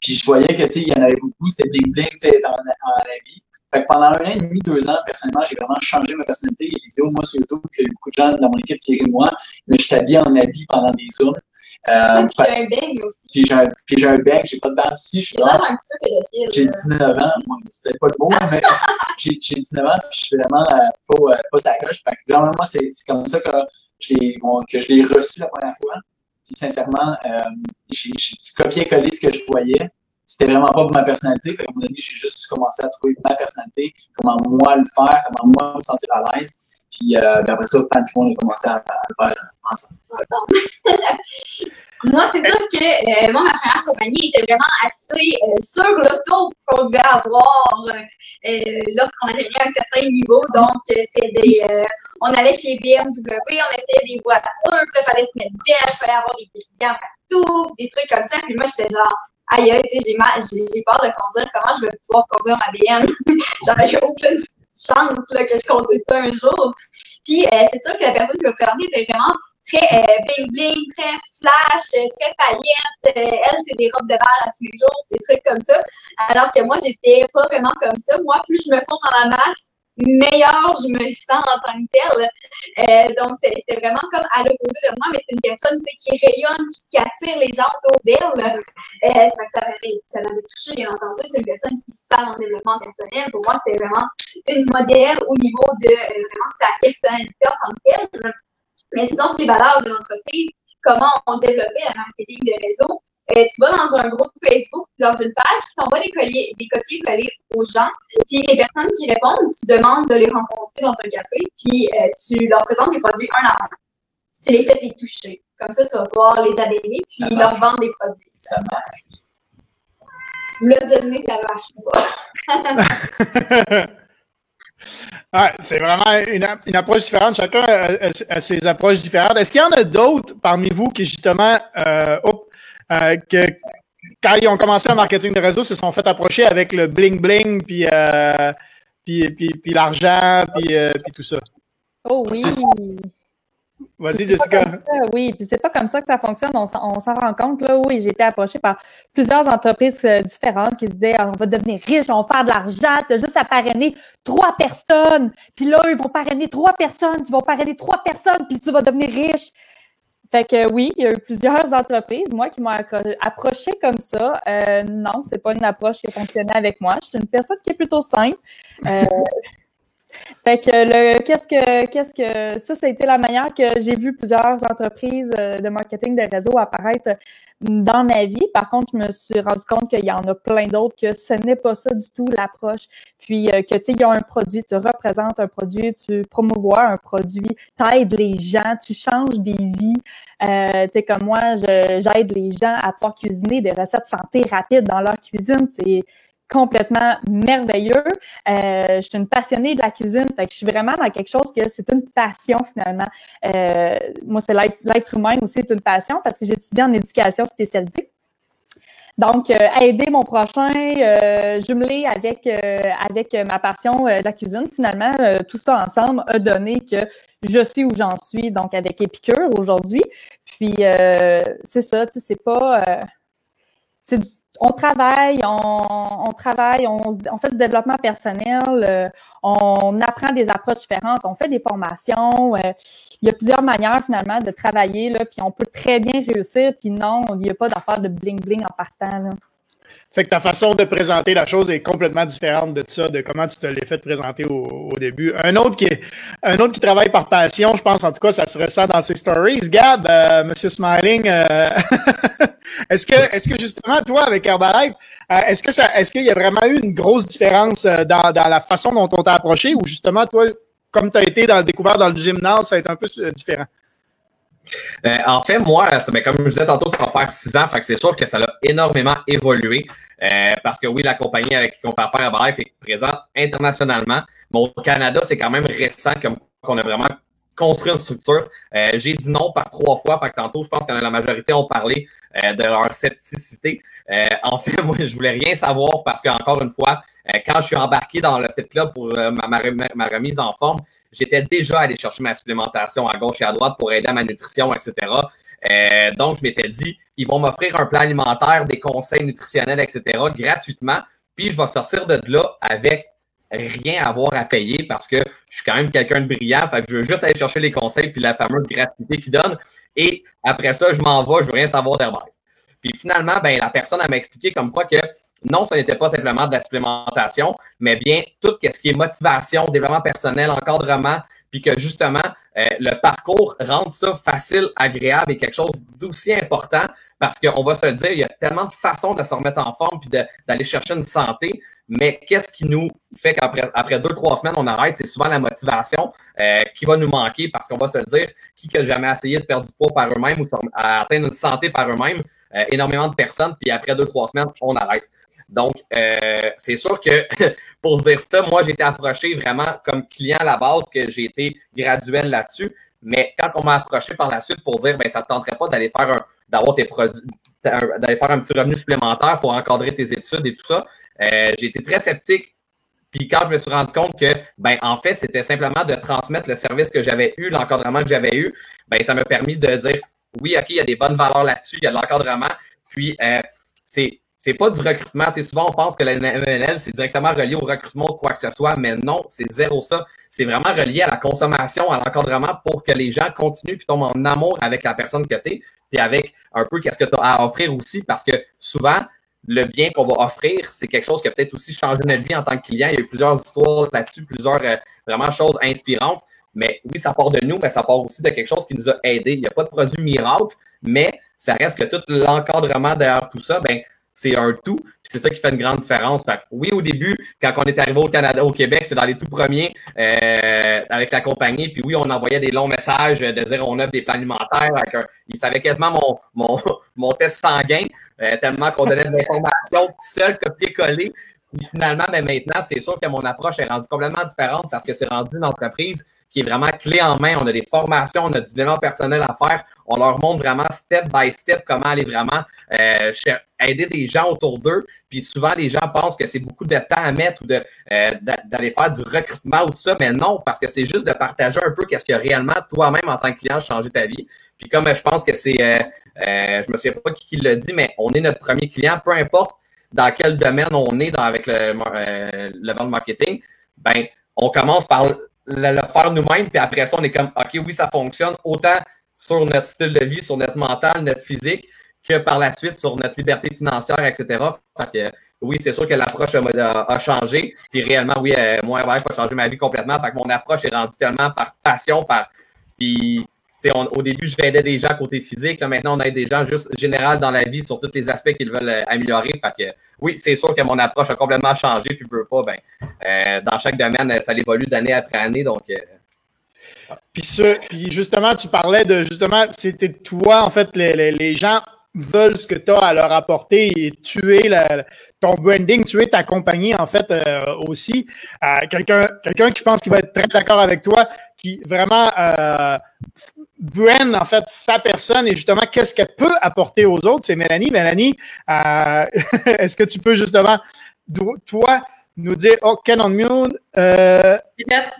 Puis je voyais que, tu sais, il y en avait beaucoup, c'était bling-bling, tu sais, en, en la vie. Fait que pendant un an et demi, deux ans, personnellement, j'ai vraiment changé ma personnalité. Il y a des vidéos de moi sur YouTube que beaucoup de gens dans mon équipe qui rient de moi, mais je t'habille en habit pendant des zooms. Euh, puis j'ai un bag aussi. Puis j'ai un, puis j'ai un j'ai pas de barbe ici. Suis là. un petit peu pédophile. J'ai 19 ans. Moi, c'est peut-être pas le mot, mais j'ai, j'ai 19 ans, puis je suis vraiment euh, pas, euh, pas sa coche. Fait que vraiment, moi, c'est, comme ça que je l'ai, bon, reçu la première fois. Puis sincèrement, euh, j'ai, j'ai copié-collé ce que je voyais c'était vraiment pas pour ma personnalité. Fait qu'à un moment j'ai juste commencé à trouver ma personnalité, comment moi le faire, comment moi me sentir à l'aise. Puis euh, ben après ça, plein de on a commencé à, le faire ensemble. moi, c'est sûr que euh, moi, ma première compagnie était vraiment axée euh, sur l'auto qu'on devait avoir euh, lorsqu'on arrivait à un certain niveau. Donc, c'est des. on allait chez BMW, on essayait des voitures, il fallait se mettre bien, il fallait avoir des clients partout, des trucs comme ça. Puis moi, j'étais genre, aïe, tu sais, j'ai peur de conduire, comment je vais pouvoir conduire ma BM? J'avais aucune chance que je conduise ça un jour. Puis, euh, c'est sûr que la personne qui m'a présenté était vraiment très euh, bling-bling, très flash, très paillette. Euh, elle, c'est des robes de bal à tous les jours, des trucs comme ça. Alors que moi, j'étais pas vraiment comme ça. Moi, plus je me fonds dans la masse, meilleure je me sens en tant que telle. Euh, donc, c'est vraiment comme à l'opposé de moi, mais c'est une personne qui rayonne, qui, attire les gens autour d'elle. Euh, ça m'avait touché, bien entendu. C'est une personne qui se parle en développement personnel. Pour moi, c'est vraiment une modèle au niveau de euh, vraiment sa personnalité en tant que telle. Mais sinon, les valeurs de l'entreprise, comment on développait le marketing de réseau, euh, tu vas dans un groupe Facebook, dans une page, tu envoies des, colliers, des copier-coller aux gens, puis les personnes qui répondent, tu demandes de les rencontrer dans un café, puis euh, tu leur présentes les produits un à un. Tu les fais les toucher. Comme ça, tu vas pouvoir les adhérer, puis leur vendre des produits. Ça marche. Le donner, ça marche pas. C'est vraiment une, une, approche différente. Chacun a, ses approches différentes. Est-ce qu'il y en a d'autres parmi vous qui, justement, euh, euh, que quand ils ont commencé en marketing de réseau, ils se sont fait approcher avec le bling-bling, puis, euh, puis, puis, l'argent, puis, euh, puis tout ça. Oh oui! Vas-y, Jessica. oui, puis c'est pas comme ça que ça fonctionne. On, s'en rend compte. Là, oui, j'ai été approchée par plusieurs entreprises différentes qui disaient on va devenir riche, on va faire de l'argent, tu as juste à parrainer trois personnes. Puis là, ils vont parrainer trois personnes, ils vont parrainer trois personnes, puis tu vas devenir riche. Fait que oui, il y a eu plusieurs entreprises, moi, qui m'ont approché comme ça. Euh, non, c'est pas une approche qui a fonctionné avec moi. Je suis une personne qui est plutôt simple. Euh, Fait que le qu'est-ce que qu'est-ce que ça, ça a été la manière que j'ai vu plusieurs entreprises euh, de marketing de réseau apparaître dans ma vie. Par contre, je me suis rendu compte qu'il y en a plein d'autres que ce n'est pas ça du tout l'approche. Puis euh, que tu sais, il y a un produit, tu représentes un produit, tu promouvois un produit, tu aides les gens, tu changes des vies. Euh, tu sais, comme moi, j'aide les gens à pouvoir cuisiner des recettes santé rapides dans leur cuisine. Complètement merveilleux. Euh, je suis une passionnée de la cuisine, fait je suis vraiment dans quelque chose que c'est une passion finalement. Euh, moi, c'est l'être humain aussi c'est une passion parce que j'étudie en éducation spécialisée. Donc, euh, aider mon prochain, jumeler avec avec ma passion de la cuisine, finalement, tout ça ensemble a donné que je suis où j'en suis, donc avec Épicure aujourd'hui. Puis c'est ça, tu sais, c'est pas c'est du on travaille, on, travaille, on, fait du développement personnel, euh, on apprend des approches différentes, on fait des formations. Euh, il y a plusieurs manières finalement de travailler, là, puis on peut très bien réussir, puis non, il n'y a pas d'affaire de bling-bling en partant. Fait que ta façon de présenter la chose est complètement différente de ça, de comment tu te l'es fait présenter au, début. Un autre qui un autre qui travaille par passion, je pense en tout cas, ça se ressent dans ses stories. Gab, euh, Monsieur Smiling, euh, est-ce que est-ce que justement toi avec Herbalife, euh, est-ce que ça est-ce qu'il y a vraiment eu une grosse différence dans, dans la façon dont on t'a approché ou justement toi, comme tu as été dans le découvert dans le gymnase, ça a été un peu différent? Euh, en fait, moi, comme je disais tantôt, ça va faire six ans, que c'est sûr que ça a énormément évolué. Euh, parce que oui, la compagnie avec qui on fait affaire à est présente internationalement. Mais au Canada, c'est quand même récent comme qu'on a vraiment construit une structure. Euh, j'ai dit non par trois fois. Fait que tantôt, je pense que la majorité ont parlé de leur scepticité. en fait, moi, je voulais rien savoir parce qu'encore une fois, quand je suis embarqué dans le Fit Club pour ma, remise en forme, j'étais déjà allé chercher ma supplémentation à gauche et à droite pour aider à ma nutrition, etc. Euh, donc, je m'étais dit, ils vont m'offrir un plan alimentaire, des conseils nutritionnels, etc., gratuitement. Puis, je vais sortir de là avec rien à avoir à payer parce que je suis quand même quelqu'un de brillant. Fait que je veux juste aller chercher les conseils puis la fameuse gratuité qu'ils donnent. Et après ça, je m'en vais, je veux rien savoir d'Herbert. Puis finalement, ben, la personne m'a expliqué comme quoi que non, ce n'était pas simplement de la supplémentation, mais bien tout ce qui est motivation, développement personnel, encadrement, puis que justement, euh, le parcours rende ça facile, agréable et quelque chose d'aussi important parce qu'on va se le dire, il y a tellement de façons de se remettre en forme puis d'aller chercher une santé, mais qu'est-ce qui nous fait qu'après après deux, trois semaines, on arrête? C'est souvent la motivation euh, qui va nous manquer parce qu'on va se dire, qui n'a jamais essayé de perdre du poids par eux-mêmes ou atteindre une santé par eux-mêmes, euh, énormément de personnes, puis après deux, trois semaines, on arrête. Donc, euh, c'est sûr que pour se dire ça, moi, j'ai été approché vraiment comme client à la base, que j'ai été graduel là-dessus. Mais quand on m'a approché par la suite pour dire, ben, ça ne te tenterait pas d'aller faire un, d'avoir tes produits, d'aller faire un petit revenu supplémentaire pour encadrer tes études et tout ça, euh, j'ai été très sceptique. Puis quand je me suis rendu compte que, ben, en fait, c'était simplement de transmettre le service que j'avais eu, l'encadrement que j'avais eu, ben, ça m'a permis de dire, oui, OK, il y a des bonnes valeurs là-dessus, il y a de l'encadrement. Puis, euh, c'est c'est pas du recrutement. souvent, on pense que la MNL, c'est directement relié au recrutement ou quoi que ce soit, mais non, c'est zéro ça. C'est vraiment relié à la consommation, à l'encadrement pour que les gens continuent puis tombent en amour avec la personne que tu es, puis avec un peu qu'est-ce que tu as à offrir aussi, parce que souvent, le bien qu'on va offrir, c'est quelque chose qui a peut-être aussi changé notre vie en tant que client. Il y a eu plusieurs histoires là-dessus, plusieurs euh, vraiment choses inspirantes. Mais oui, ça part de nous, mais ça part aussi de quelque chose qui nous a aidés. Il n'y a pas de produit miracle, mais ça reste que tout l'encadrement derrière tout ça, ben, c'est un tout. C'est ça qui fait une grande différence. oui, au début, quand on est arrivé au Canada, au Québec, c'est dans les tout premiers euh, avec la compagnie. Puis oui, on envoyait des longs messages de dire on offre des plans alimentaires. Avec un, ils savaient quasiment mon, mon, mon test sanguin, euh, tellement qu'on donnait de l'information tout seul, copier-coller. Puis finalement, ben maintenant, c'est sûr que mon approche est rendue complètement différente parce que c'est rendu une entreprise qui est vraiment clé en main. On a des formations, on a du développement personnel à faire. On leur montre vraiment step by step comment aller vraiment euh, aider des gens autour d'eux. Puis souvent, les gens pensent que c'est beaucoup de temps à mettre ou de euh, d'aller faire du recrutement ou tout ça, mais non, parce que c'est juste de partager un peu qu'est-ce que réellement toi-même en tant que client changé ta vie. Puis comme je pense que c'est, euh, euh, je me souviens pas qui, qui l'a dit, mais on est notre premier client, peu importe dans quel domaine on est dans, avec le, euh, le vente marketing, ben on commence par le, faire nous-mêmes, puis après ça, on est comme, OK, oui, ça fonctionne, autant sur notre style de vie, sur notre mental, notre physique, que par la suite sur notre liberté financière, etc. Fait que oui, c'est sûr que l'approche a, changé. Puis réellement, oui, moi, il faut changer ma vie complètement. Fait que mon approche est rendue tellement par passion, par. Au début, je aidais des gens côté physique. maintenant, on aide des gens juste général dans la vie sur tous les aspects qu'ils veulent euh, améliorer. Fait que, oui, c'est sûr que mon approche a complètement changé. Puis, je veux pas, ben, euh, dans chaque domaine, ça évolue d'année après année. Donc, euh, puis, justement, tu parlais de justement, c'était toi, en fait, les, les, gens veulent ce que tu as à leur apporter et tuer ton branding, tuer ta compagnie, en fait, aussi. quelqu'un, quelqu'un qui pense qu'il va être très d'accord avec toi, qui vraiment euh, brand, en fait, sa personne et justement, qu'est-ce qu'elle peut apporter aux autres, c'est Mélanie. Mélanie, euh, est-ce que tu peux justement, toi, nous dire, oh, Canon Mule, euh,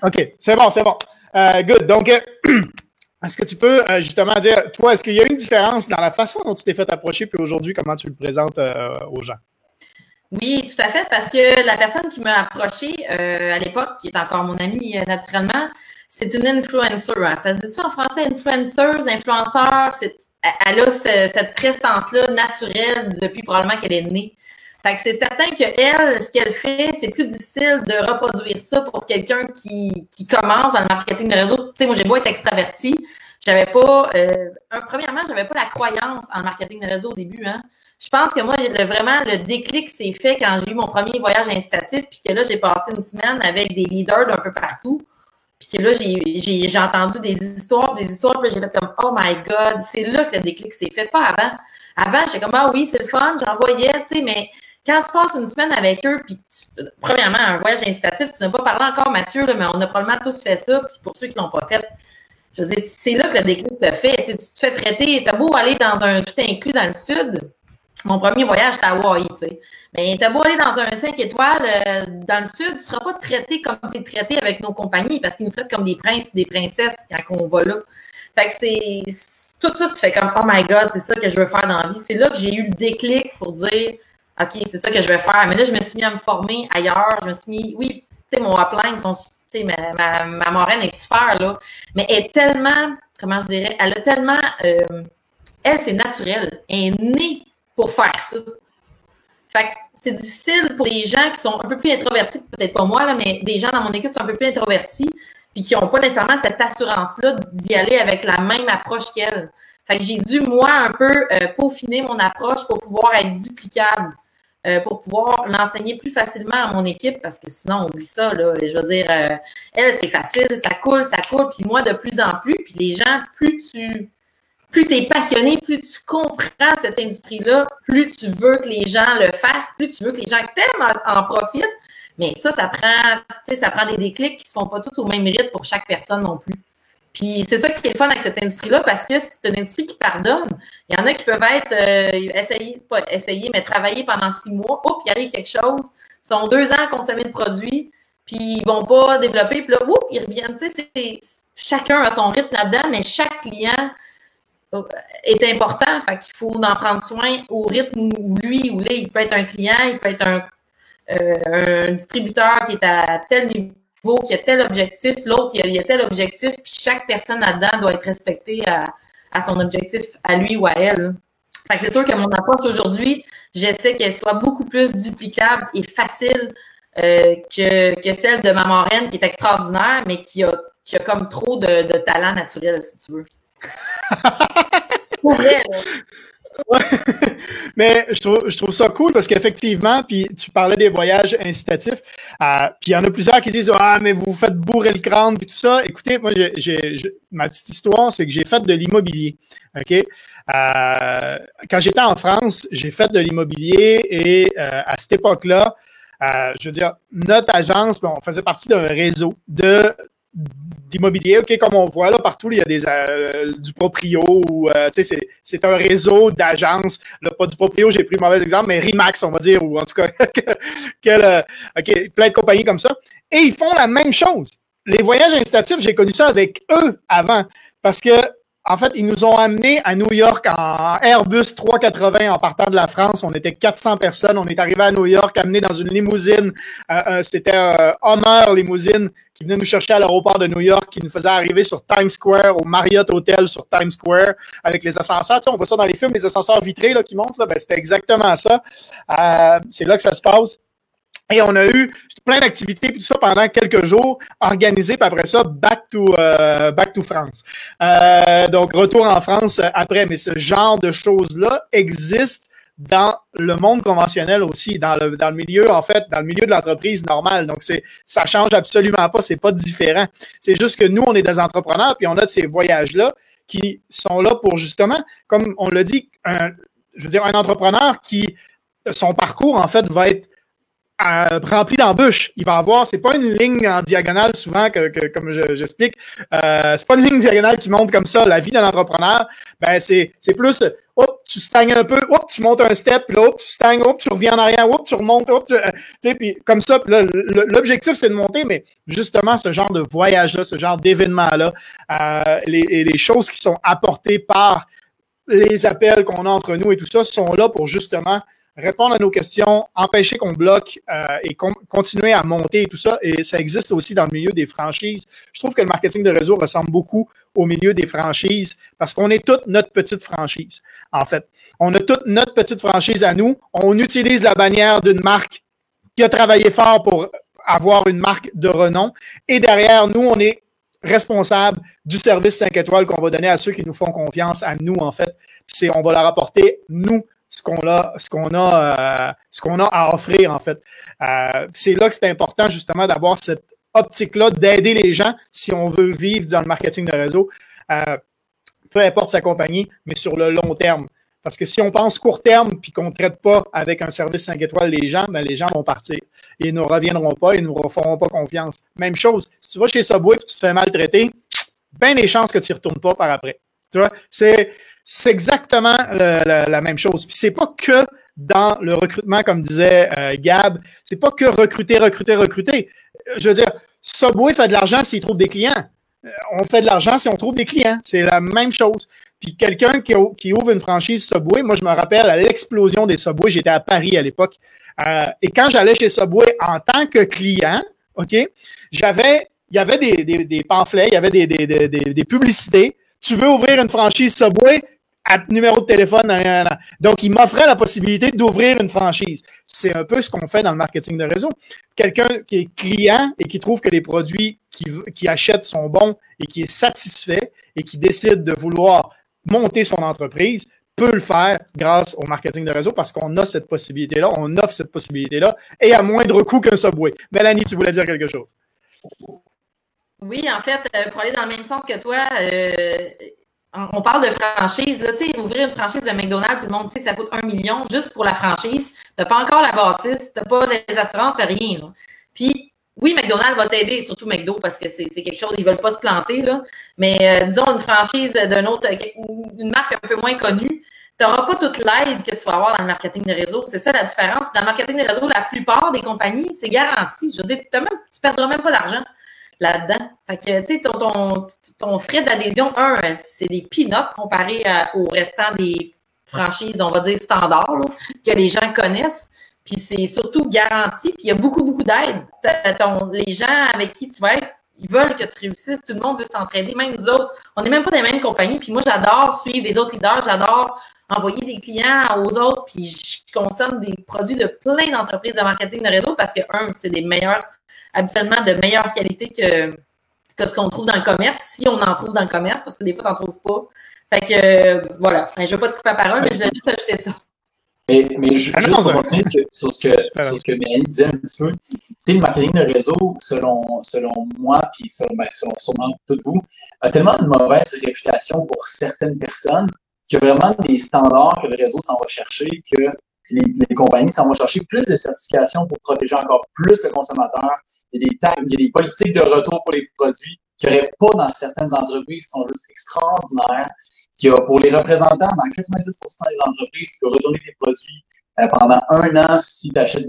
OK, c'est bon, c'est bon. Euh, good. Donc, est-ce que tu peux justement dire, toi, est-ce qu'il y a une différence dans la façon dont tu t'es fait approcher, puis aujourd'hui, comment tu le présentes aux gens? Oui, tout à fait, parce que la personne qui m'a approché à l'époque, qui est encore mon amie naturellement, c'est une influencer. Hein. Ça se dit-tu en français, influenceuse, influenceur? Elle a cette prestance-là naturelle depuis probablement qu'elle est née. Fait que c'est certain que elle, ce qu'elle fait, c'est plus difficile de reproduire ça pour quelqu'un qui, commence dans le marketing de réseau. Tu sais, moi, j'ai beau être extraverti, j'avais pas, euh, un, premièrement, j'avais pas la croyance en marketing de réseau au début. Hein. Je pense que moi, vraiment, le déclic s'est fait quand j'ai eu mon premier voyage incitatif, puis que là, j'ai passé une semaine avec des leaders d'un peu partout. Puis là, j'ai entendu des histoires, des histoires, puis j'ai fait comme Oh my God, c'est là que le déclic s'est fait, pas avant. Avant, j'étais comme Ah oui, c'est le fun, j'en voyais, tu sais, mais quand tu passes une semaine avec eux, puis premièrement, un voyage incitatif, tu n'as pas parlé encore, Mathieu, là, mais on a probablement tous fait ça, puis pour ceux qui ne l'ont pas fait, je veux dire, c'est là que le déclic te fait. Tu, te fais traiter, t'as beau aller dans un tout inclus dans le sud, mon premier voyage, à Hawaii, tu sais. Mais t'as beau aller dans un 5 étoiles euh, dans le sud, tu seras pas traité comme tu es traité avec nos compagnies parce qu'ils nous traitent comme des princes et des princesses quand on va là. Fait que c'est. Tout ça, tu fais comme Oh my God, c'est ça que je veux faire dans la vie. C'est là que j'ai eu le déclic pour dire OK, c'est ça que je vais faire. Mais là, je me suis mis à me former ailleurs. Je me suis mis. Oui, tu sais, mon upline, son, ma, ma, ma moraine est super, là. Mais elle est tellement. Comment je dirais? Elle a tellement. Euh, elle, c'est naturel. Elle est née pour faire ça. Fait que c'est difficile pour les gens qui sont un peu plus introvertis, peut-être pas moi, mais des gens dans mon équipe qui sont un peu plus introvertis, puis qui n'ont pas nécessairement cette assurance-là d'y aller avec la même approche qu'elle. Fait que j'ai dû, moi, un peu euh, peaufiner mon approche pour pouvoir être duplicable, euh, pour pouvoir l'enseigner plus facilement à mon équipe, parce que sinon, on oublie ça, là. Je veux dire, euh, elle, c'est facile, ça coule, ça coule, puis moi, de plus en plus, puis les gens, plus tu plus tu es passionné, plus tu comprends cette industrie-là, plus tu veux que les gens le fassent, plus tu veux que les gens t'aiment en, profitent. Mais ça, ça prend, ça prend des déclics qui ne se font pas tous au même rythme pour chaque personne non plus. Puis c'est ça qui est le fun avec cette industrie-là parce que c'est une industrie qui pardonne. Il y en a qui peuvent être euh, essayer, pas essayer, mais travailler pendant six mois. Oups, il arrive quelque chose. Ils sont deux ans à consommer le produit, puis ils vont pas développer. Puis là, oups, ils reviennent. Tu sais, chacun a son rythme là-dedans, mais chaque client est important. Fait qu'il faut en prendre soin au rythme où lui ou là, il peut être un client, il peut être un, euh, distributeur qui est à tel niveau, qui a tel objectif, l'autre, il, a tel objectif, puis chaque personne là-dedans doit être respectée à, son objectif, à lui ou à elle. Fait que c'est sûr que mon approche aujourd'hui, j'essaie qu'elle soit beaucoup plus duplicable et facile euh, que, que celle de ma marraine qui est extraordinaire, mais qui a, qui a comme trop de, de talent naturel, si tu veux. Mais je trouve, ça cool parce qu'effectivement, puis tu parlais des voyages incitatifs, euh, puis il y en a plusieurs qui disent Ah, mais vous faites bourrer le crâne, puis tout ça. Écoutez, moi, ma petite histoire, c'est que j'ai fait de l'immobilier. OK? Euh, quand j'étais en France, j'ai fait de l'immobilier et euh, à cette époque-là, je veux dire, notre agence, on faisait partie d'un réseau de d'immobilier, OK, comme on voit là, partout, il y a des, euh, du proprio ou, euh, c'est un réseau d'agences. Là, pas du proprio, j'ai pris un mauvais exemple, mais Remax, on va dire, ou en tout cas, quel, euh, OK, plein de compagnies comme ça. Et ils font la même chose. Les voyages incitatifs, j'ai connu ça avec eux avant. Parce que en fait, ils nous ont amenés à New York en Airbus 380 en partant de la France. On était 400 personnes. On est arrivé à New York, amenés dans une limousine. Euh, euh, c'était euh, Homer Limousine qui venait nous chercher à l'aéroport de New York, qui nous faisait arriver sur Times Square, au Marriott Hotel sur Times Square, avec les ascenseurs. Tu sais, on voit ça dans les films, les ascenseurs vitrés là, qui montent. Là, ben, c'était exactement ça. Euh, c'est là que ça se passe. Et on a eu plein d'activités, tout ça pendant quelques jours, organisées, puis après ça, back to, euh, back to France. Euh, donc, retour en France après. Mais ce genre de choses-là existe dans le monde conventionnel aussi, dans le, dans le milieu, en fait, dans le milieu de l'entreprise normale. Donc, c'est, ça change absolument pas, c'est pas différent. C'est juste que nous, on est des entrepreneurs, puis on a ces voyages-là qui sont là pour justement, comme on l'a dit, je veux dire, un entrepreneur qui, son parcours, en fait, va être rempli d'embûches. Il va avoir, c'est pas une ligne en diagonale souvent que, comme j'explique, euh, c'est pas une ligne diagonale qui monte comme ça. La vie d'un entrepreneur, ben c'est, plus, hop, tu stagnes un peu, hop, tu montes un step, là, hop, tu stagnes, hop, tu reviens en arrière, hop, tu remontes, hop, tu, euh, sais, puis comme ça, l'objectif c'est de monter, mais justement ce genre de voyage-là, ce genre d'événement-là, euh, les choses qui sont apportées par les appels qu'on a entre nous et tout ça sont là pour justement répondre à nos questions, empêcher qu'on bloque euh, et continuer à monter et tout ça. Et ça existe aussi dans le milieu des franchises. Je trouve que le marketing de réseau ressemble beaucoup au milieu des franchises parce qu'on est toute notre petite franchise, en fait. On a toute notre petite franchise à nous. On utilise la bannière d'une marque qui a travaillé fort pour avoir une marque de renom. Et derrière, nous, on est responsable du service 5 étoiles qu'on va donner à ceux qui nous font confiance, à nous, en fait. On va leur apporter, nous, ce qu'on a, ce qu'on a, euh, ce qu'on a à offrir en fait. Euh, c'est là que c'est important justement d'avoir cette optique-là d'aider les gens si on veut vivre dans le marketing de réseau, euh, peu importe sa compagnie, mais sur le long terme. Parce que si on pense court terme puis qu'on ne traite pas avec un service 5 étoiles les gens, ben les gens vont partir. Ils ne reviendront pas, ils ne nous feront pas confiance. Même chose, si tu vas chez Subway et tu te fais maltraiter, bien les chances que tu ne retournes pas par après. Tu vois, c'est, c'est exactement la, même chose. Puis c'est pas que dans le recrutement, comme disait euh, Gab, c'est pas que recruter, recruter, recruter. Je veux dire, Subway fait de l'argent s'il trouve des clients. Euh, on fait de l'argent si on trouve des clients. C'est la même chose. Puis quelqu'un qui, ouvre une franchise Subway, moi je me rappelle à l'explosion des Subway, j'étais à Paris à l'époque. Euh, et quand j'allais chez Subway en tant que client, OK, j'avais, il y avait des, pamphlets, il y avait des publicités tu veux ouvrir une franchise Subway, à numéro de téléphone. Donc, il m'offrait la possibilité d'ouvrir une franchise. C'est un peu ce qu'on fait dans le marketing de réseau. Quelqu'un qui est client et qui trouve que les produits qu'il achète sont bons et qui est satisfait et qui décide de vouloir monter son entreprise peut le faire grâce au marketing de réseau parce qu'on a cette possibilité-là, on offre cette possibilité-là et à moindre coût qu'un Subway. Mélanie, tu voulais dire quelque chose? Oui, en fait, euh, pour aller dans le même sens que toi, euh, on parle de franchise. Là, ouvrir une franchise de McDonald's, tout le monde sait que ça coûte un million juste pour la franchise. Tu n'as pas encore la bâtisse, tu n'as pas les assurances, tu rien. Puis, oui, McDonald's va t'aider, surtout McDo, parce que c'est quelque chose, ils ne veulent pas se planter. Là. Mais euh, disons, une franchise d'un autre, une marque un peu moins connue, tu n'auras pas toute l'aide que tu vas avoir dans le marketing de réseau. C'est ça la différence. Dans le marketing de réseau, la plupart des compagnies, c'est garanti. Je veux dire, tu ne perdras même pas d'argent là-dedans. Fait que, tu sais, ton, frais d'adhésion, un, c'est des peanuts comparé au restant des franchises, on va dire, standards, que les gens connaissent. Puis c'est surtout garanti. Puis il y a beaucoup, beaucoup d'aide. Les gens avec qui tu vas être, ils veulent que tu réussisses. Tout le monde veut s'entraider, même nous autres. On n'est même pas des mêmes compagnies. Puis moi, j'adore suivre les autres leaders. J'adore envoyer des clients aux autres. Puis je consomme des produits de plein d'entreprises de marketing de réseau parce que, un, c'est des meilleurs habituellement de meilleure qualité que, que ce qu'on trouve dans le commerce, si on en trouve dans le commerce, parce que des fois, tu n'en trouves pas. Fait que, euh, voilà. je ne vais pas te couper la parole, mais je vais juste ajouter ça. Mais, mais juste pour continuer sur ce que, sur ce que Mélanie disait un petit peu, le marketing de réseau, selon, selon moi, puis selon, ben, selon sûrement toutes vous, a tellement une mauvaise réputation pour certaines personnes qu'il y a vraiment des standards que le réseau s'en va chercher que les, les compagnies s'en vont chercher plus de certifications pour protéger encore plus le consommateur. Il y a des il y a des politiques de retour pour les produits qu'il n'y aurait pas dans certaines entreprises qui sont juste extraordinaires. Qui a, pour les représentants, dans 90 des entreprises, tu peux retourner tes produits euh, pendant un an si tu achètes,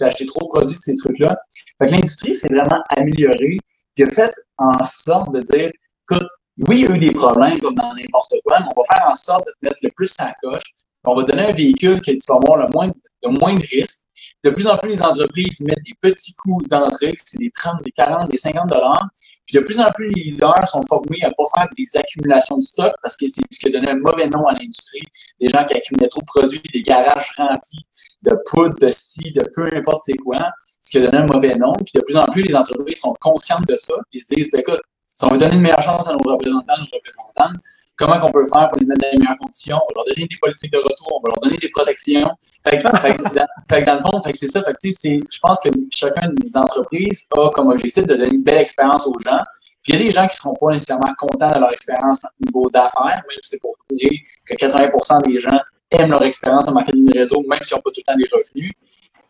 acheté trop de produits de ces trucs-là. Fait l'industrie s'est vraiment améliorée, puis a fait en sorte de dire, écoute, oui, il y a eu des problèmes comme dans n'importe quoi, mais on va faire en sorte de te mettre le plus à coche. On va donner un véhicule que tu vas avoir le moins, le moins de risques. De plus en plus, les entreprises mettent des petits coûts d'entrée, c'est des 30, des 40, des 50 dollars. Puis de plus en plus, les leaders sont formés à ne pas faire des accumulations de stock parce que c'est ce qui a donné un mauvais nom à l'industrie. Des gens qui accumulaient trop de produits, des garages remplis de poudre, de scie, de peu importe c'est quoi, ce qui a donné un mauvais nom. Puis de plus en plus, les entreprises sont conscientes de ça. Ils se disent, ben, écoute, si on veut donner une meilleure chance à nos représentants, nos représentantes, comment on peut faire pour les mettre dans les meilleures conditions? On va leur donner des politiques de retour, on va leur donner des protections. Fait que, dans, le fond, c'est ça. Fait que, je pense que chacun des entreprises a comme objectif de donner une belle expérience aux gens. Puis il y a des gens qui ne seront pas nécessairement contents de leur expérience au niveau d'affaires, même si c'est pour dire que 80% des gens aiment leur expérience en marketing de réseau, même s'ils n'ont pas tout le temps des revenus.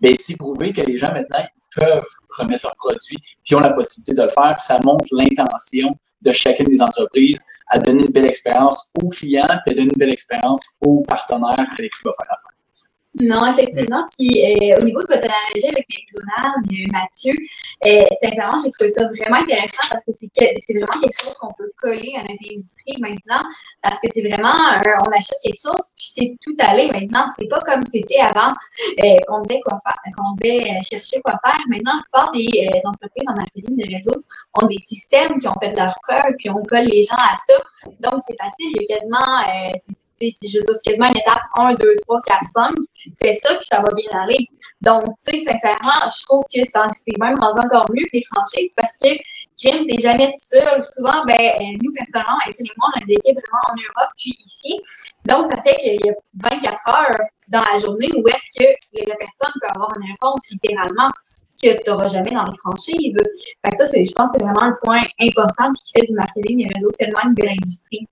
Mais c'est prouvé que les gens maintenant peuvent remettre leurs produits, puis ont la possibilité de le faire, puis ça montre l'intention de chacune des entreprises à donner une belle expérience aux clients, puis à donner une belle expérience aux partenaires avec qui va faire l'affaire. Non, effectivement. Puis euh, au niveau de votre analogie avec McDonald's, euh, Mathieu, euh, sincèrement, j'ai trouvé ça vraiment intéressant parce que c'est, vraiment quelque chose qu'on peut coller à notre industrie maintenant. Parce que c'est vraiment, on achète quelque chose, puis c'est tout allé maintenant. C'est pas comme c'était avant qu'on devait quoi faire, qu'on devait chercher quoi faire. Maintenant, la plupart des entreprises en marketing de réseau ont des systèmes qui ont fait leur preuve, puis on colle les gens à ça. Donc, c'est facile. Il y a quasiment, si je dis quasiment une étape 1, 2, 3, 4, 5, fais ça, puis ça va bien aller. Donc, tu sais, sincèrement, je trouve que c'est même rendu encore mieux que les franchises parce que crime, t'es jamais tout seul. Souvent, ben, nous, personnellement, et mois, on a des vraiment en Europe, puis ici. Donc, ça fait qu'il y a 24 heures dans la journée où est-ce que la personne peut avoir une réponse littéralement, ce que tu n'auras jamais dans les franchises. Fait que ça, je pense c'est vraiment un point important qui fait du marketing et réseau tellement une belle industrie.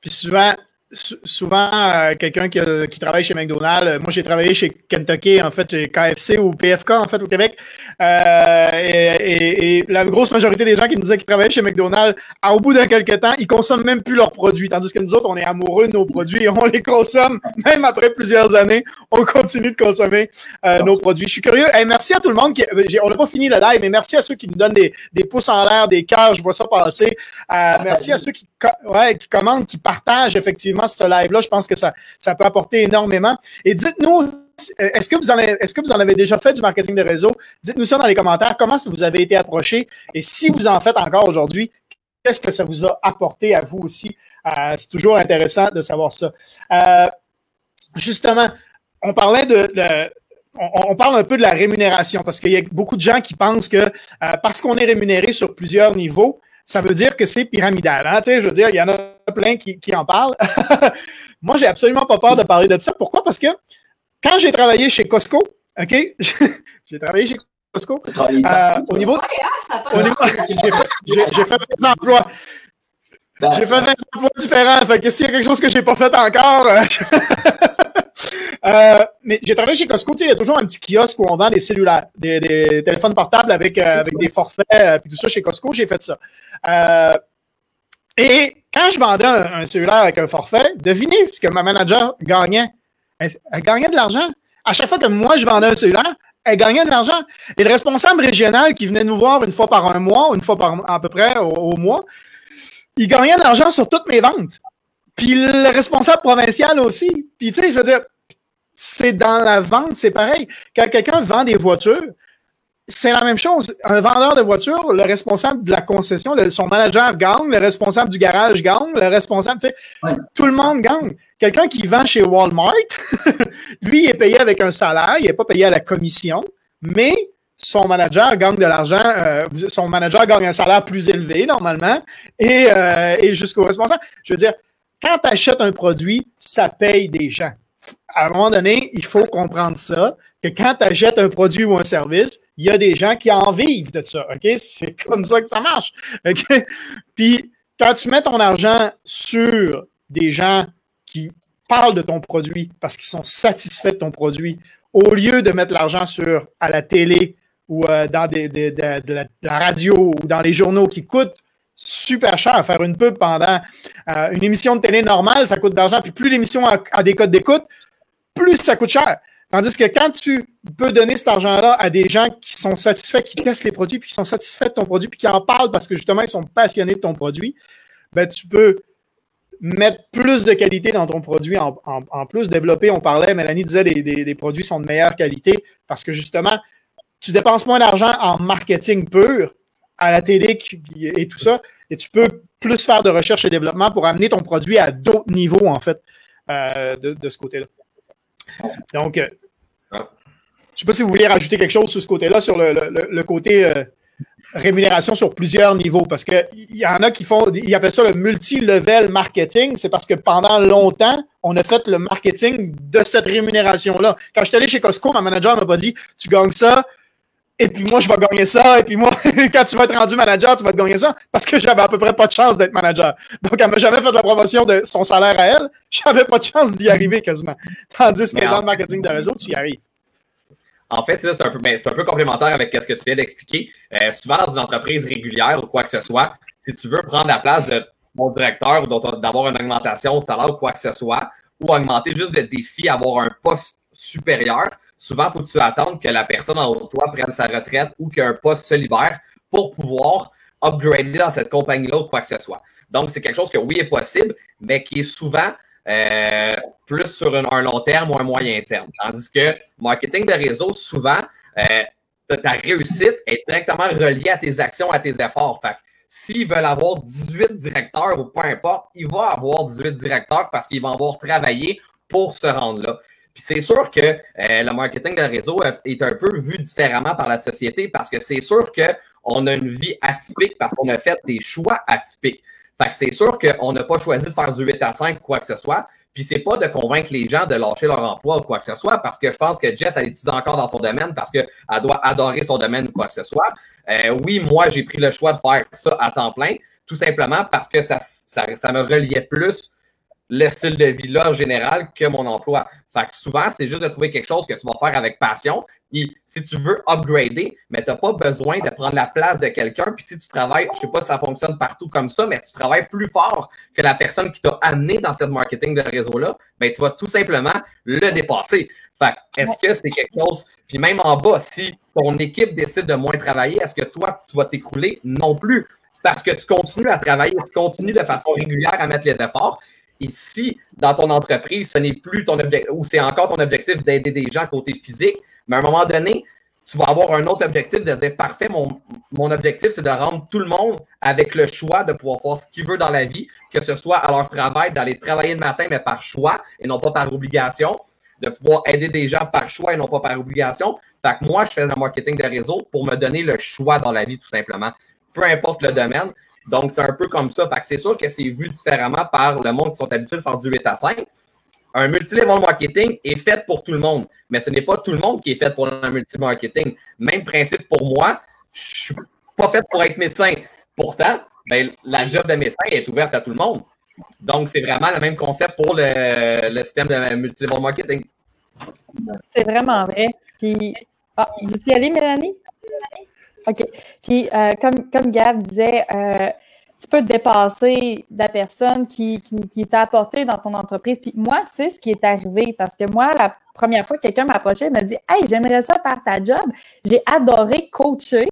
Puis souvent, souvent, euh, quelqu'un qui, qui, travaille chez McDonald's, euh, moi j'ai travaillé chez Kentucky, en fait, chez KFC ou PFK, en fait, au Québec. Euh, et, et, la grosse majorité des gens qui me disaient qu'ils travaillaient chez McDonald's, au bout d'un quelques temps, ils consomment même plus leurs produits. Tandis que nous autres, on est amoureux de nos produits et on les consomme, même après plusieurs années, on continue de consommer euh, nos produits. Je suis curieux. merci à tout le monde. Qui, on n'a pas fini le live, mais merci à ceux qui nous donnent des, des pouces en l'air, des cœurs, je vois ça passer. merci à ceux qui, ouais, qui commentent, qui partagent effectivement ce live-là. Je pense que ça, ça peut apporter énormément. Et dites-nous, est-ce que, vous en avez, est-ce que vous en avez déjà fait du marketing de réseau? Dites-nous ça dans les commentaires. Comment vous avez été approché? Et si vous en faites encore aujourd'hui, qu'est-ce que ça vous a apporté à vous aussi? Euh, c'est toujours intéressant de savoir ça. Euh, justement, on parlait de, on, parle un peu de la rémunération parce qu'il y a beaucoup de gens qui pensent que euh, parce qu'on est rémunéré sur plusieurs niveaux, ça veut dire que c'est pyramidal. Hein? Tu sais, je veux dire, il y en a plein qui, qui en parlent. Moi, j'ai absolument pas peur de parler de ça. Pourquoi? Parce que quand j'ai travaillé chez Costco, OK? j'ai travaillé chez Costco. Euh, au niveau. J'ai fait, des emplois. J'ai fait 20 emplois différents. Fait que s'il y a quelque chose que j'ai pas fait encore. Euh, euh, mais j'ai travaillé chez Costco, il y a toujours un petit kiosque où on vend des cellulaires, des, téléphones portables avec, avec des forfaits, puis tout ça chez Costco, j'ai fait ça. Euh, et quand je vendais un, cellulaire avec un forfait, devinez ce que ma manager gagnait? Elle, gagnait de l'argent. À chaque fois que moi, je vendais un cellulaire, elle gagnait de l'argent. Et le responsable régional qui venait nous voir une fois par un mois, une fois par à peu près au, mois, il gagnait de l'argent sur toutes mes ventes. Puis le responsable provincial aussi. Puis tu sais, je veux dire, c'est dans la vente, c'est pareil. Quand quelqu'un vend des voitures, c'est la même chose. Un vendeur de voiture, le responsable de la concession, son manager gagne, le responsable du garage gagne, le responsable, tu sais, tout le monde gagne. Quelqu'un qui vend chez Walmart, lui, il est payé avec un salaire, il n'est pas payé à la commission, mais son manager gagne de l'argent, euh, son manager gagne un salaire plus élevé normalement, et, euh, et jusqu'au responsable. Je veux dire, quand tu achètes un produit, ça paye des gens. À un moment donné, il faut comprendre ça que quand tu achètes un produit ou un service, il y a des gens qui en vivent de ça. C'est comme ça que ça marche. Puis, quand tu mets ton argent sur des gens qui parlent de ton produit parce qu'ils sont satisfaits de ton produit, au lieu de mettre l'argent sur à la télé ou euh, dans la, radio ou dans les journaux qui coûtent super cher, faire une pub pendant euh, une émission de télé normale, ça coûte d'argent. Puis plus l'émission a des codes d'écoute, plus ça coûte cher. Tandis que quand tu peux donner cet argent-là à des gens qui sont satisfaits, qui testent les produits, puis qui sont satisfaits de ton produit, puis qui en parlent parce que justement, ils sont passionnés de ton produit, ben, tu peux mettre plus de qualité dans ton produit en, plus. Développer, on parlait, Mélanie disait des, produits sont de meilleure qualité parce que justement, tu dépenses moins d'argent en marketing pur, à la télé et tout ça, et tu peux plus faire de recherche et développement pour amener ton produit à d'autres niveaux, en fait, euh, de, ce côté-là. Donc, euh, je ne sais pas si vous voulez rajouter quelque chose sur ce côté-là, sur le, côté euh, rémunération sur plusieurs niveaux, parce qu'il y en a qui font, ils appellent ça le multi-level marketing, c'est parce que pendant longtemps, on a fait le marketing de cette rémunération-là. Quand je suis allé chez Costco, ma manager m'a pas dit, tu gagnes ça, et puis moi, je vais gagner ça, et puis moi, quand tu vas être rendu manager, tu vas te gagner ça, parce que j'avais à peu près pas de chance d'être manager. Donc, elle m'a jamais fait la promotion de son salaire à elle, j'avais pas de chance d'y arriver quasiment. Tandis que dans le marketing de réseau, tu y arrives. En fait, c'est un, peu, ben, un peu complémentaire avec ce que tu viens d'expliquer. Euh, souvent, dans une entreprise régulière ou quoi que ce soit, si tu veux prendre la place de mon directeur ou d'avoir une augmentation au salaire ou quoi que ce soit, ou augmenter juste le défi, avoir un poste supérieur, souvent, il faut que la personne en haut de toi prenne sa retraite ou qu'un poste se libère pour pouvoir upgrader dans cette compagnie-là ou quoi que ce soit. Donc, c'est quelque chose que oui est possible, mais qui est souvent euh, plus sur un, long terme ou un moyen terme. Tandis que marketing de réseau, souvent, euh, ta réussite est directement reliée à tes actions, à tes efforts. Fait s'ils veulent avoir 18 directeurs ou peu importe, ils vont avoir 18 directeurs parce qu'ils vont avoir travaillé pour se rendre là. Puis c'est sûr que euh, le marketing de réseau est un peu vu différemment par la société parce que c'est sûr qu'on a une vie atypique parce qu'on a fait des choix atypiques. Fait que c'est sûr qu'on n'a pas choisi de faire du 8 à 5 ou quoi que ce soit. Puis c'est pas de convaincre les gens de lâcher leur emploi ou quoi que ce soit, parce que je pense que Jess, elle étudie encore dans son domaine parce qu'elle doit adorer son domaine ou quoi que ce soit. Euh, oui, moi, j'ai pris le choix de faire ça à temps plein, tout simplement parce que ça, ça, ça me reliait plus le style de vie-là en général que mon emploi. Fait que souvent, c'est juste de trouver quelque chose que tu vas faire avec passion. Puis si tu veux upgrader, mais tu n'as pas besoin de prendre la place de quelqu'un. Puis si tu travailles, je ne sais pas si ça fonctionne partout comme ça, mais tu travailles plus fort que la personne qui t'a amené dans cette marketing de réseau-là, ben, tu vas tout simplement le dépasser. Fait est-ce que c'est quelque chose, puis même en bas, si ton équipe décide de moins travailler, est-ce que toi, tu vas t'écrouler? Non plus. Parce que tu continues à travailler, tu continues de façon régulière à mettre les efforts. Et si dans ton entreprise, ce n'est plus ton objectif, ou c'est encore ton objectif d'aider des gens côté physique, mais à un moment donné, tu vas avoir un autre objectif de dire parfait, mon, mon objectif, c'est de rendre tout le monde avec le choix de pouvoir faire ce qu'il veut dans la vie, que ce soit à leur travail, d'aller travailler le matin, mais par choix et non pas par obligation, de pouvoir aider des gens par choix et non pas par obligation. Fait que moi, je fais le marketing de réseau pour me donner le choix dans la vie, tout simplement. Peu importe le domaine. Donc, c'est un peu comme ça. Fait que c'est sûr que c'est vu différemment par le monde qui sont habitués de faire du 8 à 5. Un multi-level marketing est fait pour tout le monde, mais ce n'est pas tout le monde qui est fait pour un multi-marketing. Même principe pour moi, je ne suis pas fait pour être médecin. Pourtant, ben, la job de médecin est ouverte à tout le monde. Donc, c'est vraiment le même concept pour le, système de multi-level marketing. C'est vraiment vrai. Puis, ah, vous y allez, Mélanie? OK. Puis, euh, comme, comme Gab disait, euh, tu peux dépasser la personne qui, qui, t'a apporté dans ton entreprise. Puis moi, c'est ce qui est arrivé parce que moi, la première fois que quelqu'un m'a approché, m'a dit Hey, j'aimerais ça faire ta job. J'ai adoré coacher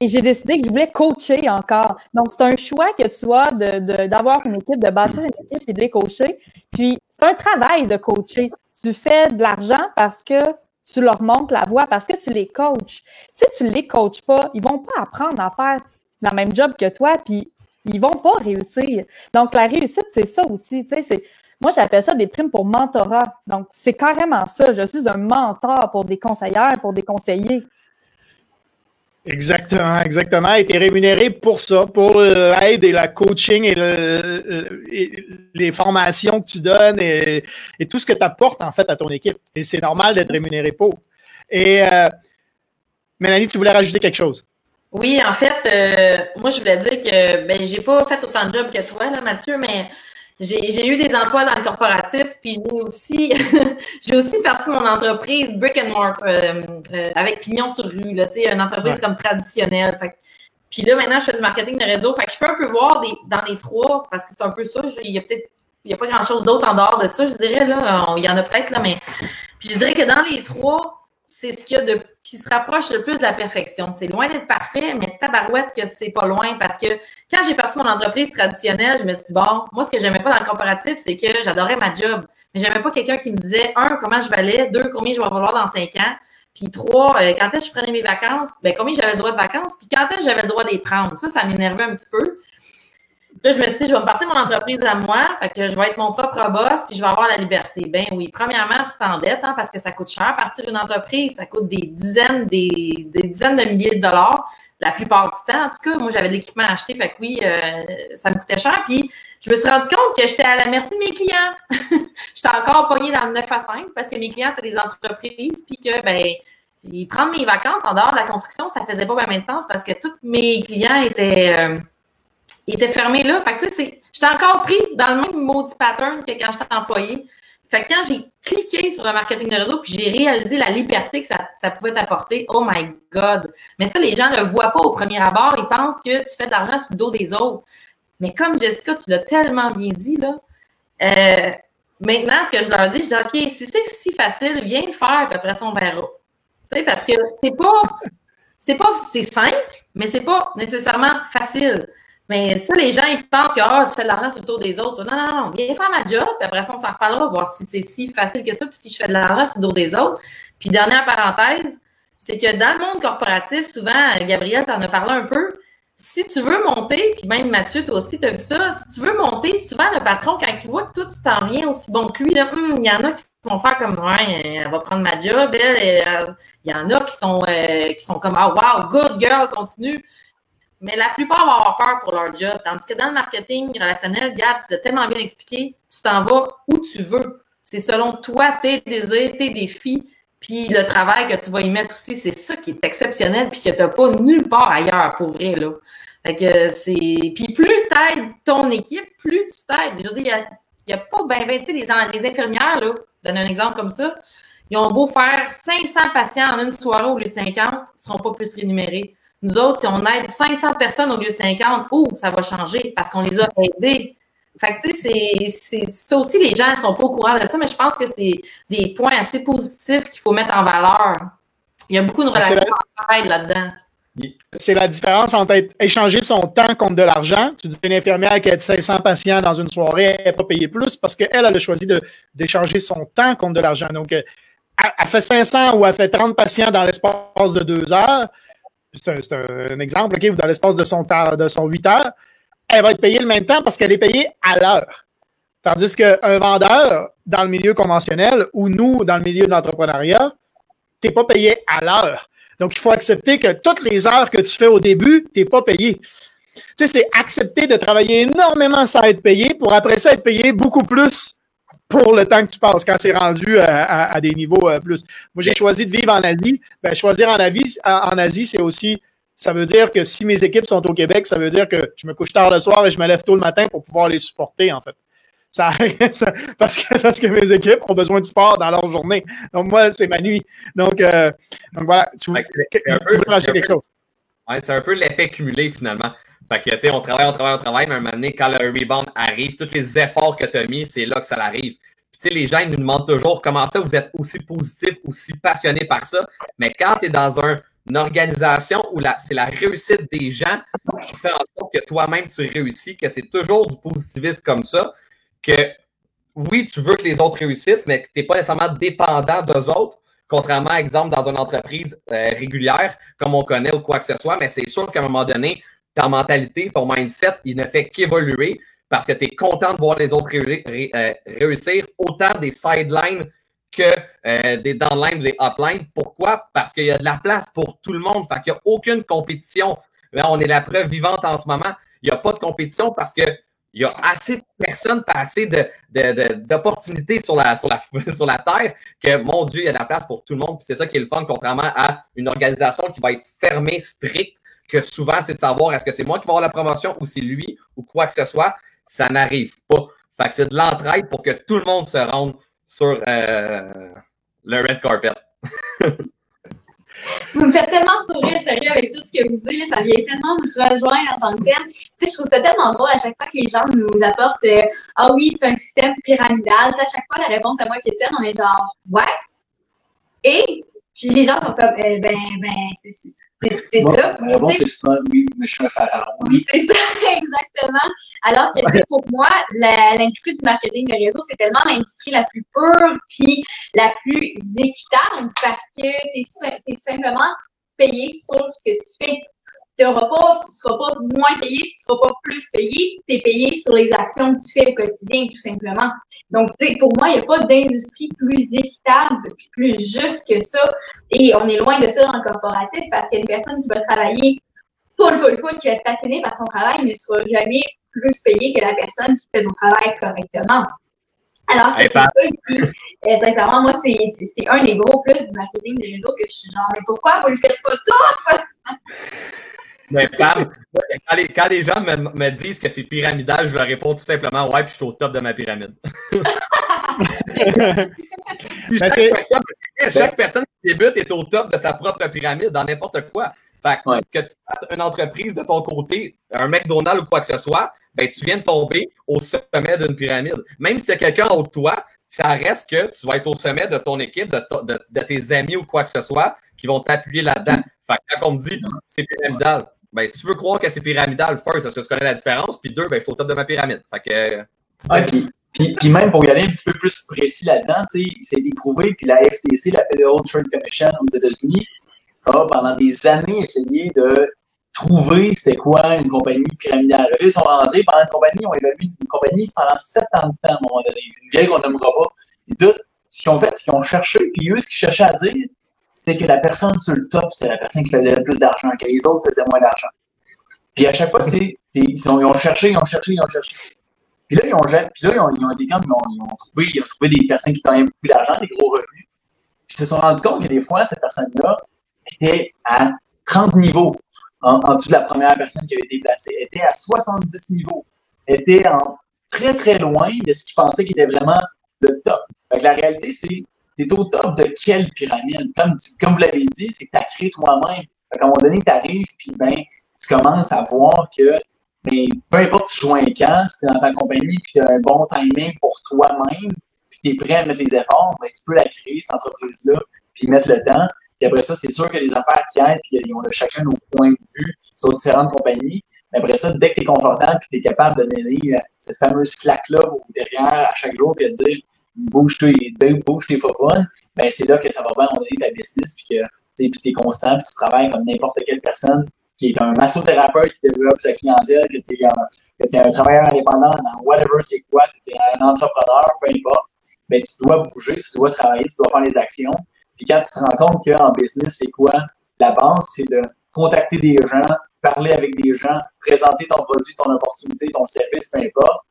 et j'ai décidé que je voulais coacher encore. Donc, c'est un choix que tu sois d'avoir de, une équipe, de bâtir une équipe et de les coacher. Puis, c'est un travail de coacher. Tu fais de l'argent parce que tu leur montres la voie, parce que tu les coaches. Si tu les coaches pas, ils vont pas apprendre à faire la même job que toi, puis ils vont pas réussir. Donc, la réussite, c'est ça aussi. Sais, moi, j'appelle ça des primes pour mentorat. Donc, c'est carrément ça. Je suis un mentor pour des conseillères, pour des conseillers. Exactement, exactement. Et tu es rémunéré pour ça, pour l'aide et la coaching et, les formations que tu donnes et, tout ce que tu apportes en fait à ton équipe. Et c'est normal d'être rémunéré pour. Et euh, Mélanie, tu voulais rajouter quelque chose? Oui, en fait, euh, moi, je voulais dire que ben, j'ai pas fait autant de jobs que toi, là, Mathieu, mais j'ai eu des emplois dans le corporatif, puis j'ai aussi j'ai aussi parti mon entreprise brick and mortar euh, euh, avec pignon sur rue, là, une entreprise comme traditionnelle. puis là, maintenant, je fais du marketing de réseau. Fait que je peux un peu voir des, dans les trois, parce que c'est un peu ça. Il y a peut-être il n'y a pas grand-chose d'autre en dehors de ça, je dirais. Là. Il y en a peut-être, là, mais Puis je dirais que dans les trois, c'est ce qu'il y a de, qui se rapproche le plus de la perfection. C'est loin d'être parfait, mais tabarouette que c'est pas loin parce que quand j'ai parti mon entreprise traditionnelle, je me suis dit, bon, moi, ce que j'aimais pas dans le comparatif, c'est que j'adorais ma job. Mais j'aimais pas quelqu'un qui me disait, un, comment je valais, deux, combien je vais valoir dans cinq ans, puis trois, euh, quand est-ce que je prenais mes vacances, ben, combien j'avais le droit de vacances, puis quand est-ce que j'avais le droit d'y prendre. Ça, ça m'énervait un petit peu. Là, je me suis dit, je vais me partir mon entreprise à moi, fait que je vais être mon propre boss, puis je vais avoir la liberté. Ben oui, premièrement, tu t'endettes, hein, parce que ça coûte cher partir d'une entreprise, ça coûte des dizaines, des, des, dizaines de milliers de dollars, la plupart du temps. En tout cas, moi, j'avais de l'équipement acheté, fait que oui, euh, ça me coûtait cher. Puis, je me suis rendu compte que j'étais à la merci de mes clients. j'étais encore pognée dans le 9 à 5 parce que mes clients étaient des entreprises, puis que, ben, prendre mes vacances en dehors de la construction, ça faisait pas vraiment de sens parce que tous mes clients étaient. Euh, il était fermé là. Fait que, tu sais, j'étais encore pris dans le même maudit pattern que quand j'étais employé. Fait que quand j'ai cliqué sur le marketing de réseau, puis j'ai réalisé la liberté que ça, pouvait t'apporter, oh my God! Mais ça, les gens ne le voient pas au premier abord. Ils pensent que tu fais de l'argent sur le dos des autres. Mais comme Jessica, tu l'as tellement bien dit, là, euh, maintenant, ce que je leur dis, je dis, OK, si c'est si facile, viens le faire, puis après ça, on verra. Tu sais, parce que c'est pas, c'est pas, c'est simple, mais c'est pas nécessairement facile. Mais ça, les gens, ils pensent que oh, tu fais de l'argent sur le tour des autres. Non, non, non, viens faire ma job, puis après ça, on s'en reparlera, voir si c'est si facile que ça, puis si je fais de l'argent sur le dos des autres. Puis dernière parenthèse, c'est que dans le monde corporatif, souvent, Gabriel t'en a parlé un peu, si tu veux monter, puis même Mathieu, toi aussi, tu as vu ça, si tu veux monter, souvent le patron, quand il voit que toi, tu t'en viens aussi bon que lui, hum, il y en a qui vont faire comme ouais, elle va prendre ma job, il y en a qui sont euh, qui sont comme Ah wow, good girl, continue mais la plupart vont avoir peur pour leur job. Tandis que dans le marketing relationnel, Gab, tu l'as tellement bien expliqué, tu t'en vas où tu veux. C'est selon toi, tes désirs, tes défis, puis le travail que tu vas y mettre aussi. C'est ça qui est exceptionnel, puis que tu n'as pas nulle part ailleurs, pour vrai, là. Fait que c'est... Puis plus tu aides ton équipe, plus tu t'aides. Je veux dire, il n'y a, pas ben, ben tu sais, les, les infirmières, là, donne un exemple comme ça, ils ont beau faire 500 patients en une soirée au lieu de 50, ils ne seront pas plus rémunérés. Nous autres, si on aide 500 personnes au lieu de 50, oh, ça va changer parce qu'on les a aidés. Fait que, tu sais, c'est ça aussi, les gens ne sont pas au courant de ça, mais je pense que c'est des points assez positifs qu'il faut mettre en valeur. Il y a beaucoup de relations là-dedans. C'est la différence entre échanger son temps contre de l'argent. Tu dis une infirmière qui a 500 patients dans une soirée, elle n'est pas payée plus parce qu'elle, elle a choisi d'échanger son temps contre de l'argent. Donc, euh, elle fait 500 ou elle fait 30 patients dans l'espace de deux heures c'est un, exemple, OK, dans l'espace de son, de son 8 heures, elle va être payée le même temps parce qu'elle est payée à l'heure. Tandis qu'un vendeur, dans le milieu conventionnel, ou nous, dans le milieu de l'entrepreneuriat, tu n'es pas payé à l'heure. Donc, il faut accepter que toutes les heures que tu fais au début, tu n'es pas payé. Tu sais, c'est accepter de travailler énormément sans être payé pour après ça être payé beaucoup plus pour le temps que tu passes quand c'est rendu euh, à, des niveaux euh, plus. Moi, j'ai choisi de vivre en Asie. Ben, choisir en Asie, en Asie, c'est aussi, ça veut dire que si mes équipes sont au Québec, ça veut dire que je me couche tard le soir et je me lève tôt le matin pour pouvoir les supporter, en fait. Ça, parce, que, parce que mes équipes ont besoin de sport dans leur journée. Donc, moi, c'est ma nuit. Donc, euh, donc voilà, tu, veux quelque chose? Ouais, c'est un peu l'effet cumulé, finalement. Fait que, tu sais, on travaille, on travaille, on travaille, mais à un moment donné, quand le rebound arrive, tous les efforts que tu as mis, c'est là que ça arrive. Puis, tu sais, les gens, ils nous demandent toujours comment ça, vous êtes aussi positif, aussi passionné par ça. Mais quand tu es dans une organisation où c'est la réussite des gens qui fait en sorte que toi-même, tu réussis, que c'est toujours du positivisme comme ça, que oui, tu veux que les autres réussissent, mais que tu n'es pas nécessairement dépendant d'eux autres. Contrairement, exemple, dans une entreprise euh, régulière, comme on connaît ou quoi que ce soit, mais c'est sûr qu'à un moment donné, ta mentalité, ton mindset, il ne fait qu'évoluer parce que tu es content de voir les autres euh, réussir autant des sidelines que euh, des downlines ou des uplines. Pourquoi? Parce qu'il y a de la place pour tout le monde. Fait qu'il n'y a aucune compétition. Là, on est la preuve vivante en ce moment. Il n'y a pas de compétition parce que il y a assez de personnes, pas assez d'opportunités sur la, sur, la, sur la Terre que, mon Dieu, il y a de la place pour tout le monde. C'est ça qui est le fun, contrairement à une organisation qui va être fermée, stricte, que souvent, c'est de savoir est-ce que c'est moi qui vais avoir la promotion ou c'est lui ou quoi que ce soit. Ça n'arrive pas. Fait que c'est de l'entraide pour que tout le monde se rende sur euh, le red carpet. vous me faites tellement sourire, sérieux, avec tout ce que vous dites. Ça vient tellement me rejoindre en tant que tel. Tu sais, je trouve ça tellement beau à chaque fois que les gens nous apportent euh, Ah oui, c'est un système pyramidal. à chaque fois, la réponse à moi qui est on est genre Ouais, Et puis les gens sont comme, eh ben, ben, c'est ça. La réponse c'est ça, oui, mais je suis un pharaon. Oui, c'est ça, exactement. Alors que pour moi, l'industrie du marketing de réseau, c'est tellement l'industrie la plus pure puis la plus équitable parce que tu es, simplement payé sur ce que tu fais. Tu ne seras pas moins payé, tu ne seras pas plus payé, tu es payé sur les actions que tu fais au quotidien, tout simplement. Donc, pour moi, il n'y a pas d'industrie plus équitable, plus juste que ça. Et on est loin de ça dans le corporatif parce qu'une personne qui va travailler full, full, full, qui va être passionnée par son travail ne sera jamais plus payée que la personne qui fait son travail correctement. Alors, c'est ça euh, sincèrement, moi, c'est un des gros plus du marketing des réseaux que je suis genre, mais pourquoi vous le faites pas tout? Mais Pam, quand les, gens me, disent que c'est pyramidal, je leur réponds tout simplement ouais, puis je suis au top de ma pyramide. Ben, chaque, personne, qui débute est au top de sa propre pyramide dans n'importe quoi. Fait que, tu fasses une entreprise de ton côté, un McDonald's ou quoi que ce soit, ben, tu viens de tomber au sommet d'une pyramide. Même s'il y a quelqu'un au de toi, ça reste que tu vas être au sommet de ton équipe, de, tes amis ou quoi que ce soit, qui vont t'appuyer là-dedans. Fait que quand on me dit c'est pyramidal, ben, si tu veux croire que c'est pyramidal, first, est-ce que tu connais la différence? Puis deux, ben, je suis au top de ma pyramide. Fait. Ah, puis, même pour y aller un petit peu plus précis là-dedans, c'est éprouvé, puis la FTC, la Federal Trade Commission aux États-Unis, a pendant des années essayé de trouver c'était quoi une compagnie pyramidale. Ils sont rentrés pendant une compagnie, on évalue une compagnie pendant sept ans de temps à un moment donné. Une vieille qu'on n'aimera pas. Et tout, ce qu'ils ont fait, c'est qu'ils ont cherché, puis eux, ce qu'ils cherchaient à dire, c'était que la personne sur le top, c'était la personne qui faisait le plus d'argent, que les autres faisaient moins d'argent. Puis à chaque fois, c'est, ils, ont cherché, ils ont cherché, ils ont cherché. Puis là, ils ont, puis là, ils ont, ils ont, ils ont, trouvé, ils ont trouvé des personnes qui gagnaient beaucoup d'argent, des gros revenus. Puis ils se sont rendus compte que des fois, cette personne-là était à 30 niveaux en, en, dessous de la première personne qui avait été placée, était à 70 niveaux, était en très, très loin de ce qu'ils pensaient qui était vraiment le top. Fait la réalité, c'est tu es au top de quelle pyramide? Comme, comme vous l'avez dit, c'est que tu as créé toi-même. À un moment donné, tu arrives, puis ben, tu commences à voir que mais peu importe tu joues un camp, si tu es dans ta compagnie, puis tu as un bon timing pour toi-même, puis tu es prêt à mettre les efforts, ben, tu peux la créer, cette entreprise-là, puis mettre le temps. Puis après ça, c'est sûr que les affaires qui aident, puis on a chacun nos points de vue sur différentes compagnies. Mais après ça, dès que tu es confortable, puis tu es capable de donner euh, cette fameuse claque-là derrière à chaque jour, puis de dire bouge tes, pas ben c'est là que ça va bien donner ta business, puis que tu es constant, puis tu travailles comme n'importe quelle personne qui est un massothérapeute qui développe sa clientèle, que tu es, un travailleur indépendant dans whatever c'est quoi, tu es un entrepreneur, peu importe, ben tu dois bouger, tu dois travailler, tu dois faire les actions. Puis quand tu te rends compte qu'en business, c'est quoi? La base, c'est de contacter des gens, parler avec des gens, présenter ton produit, ton opportunité, ton service, peu importe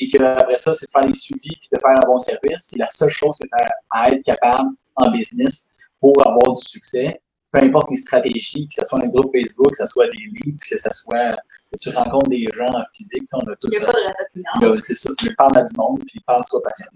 puis qu'après ça, c'est de faire les suivis puis de faire un bon service. C'est la seule chose que tu as à être capable en business pour avoir du succès. Peu importe les stratégies, que ce soit un groupe Facebook, que ce soit des leads, que ce soit que tu rencontres des gens en physique. On a tout, Il n'y a pas de recette C'est ça, tu parles à du monde, puis parle, sois patient.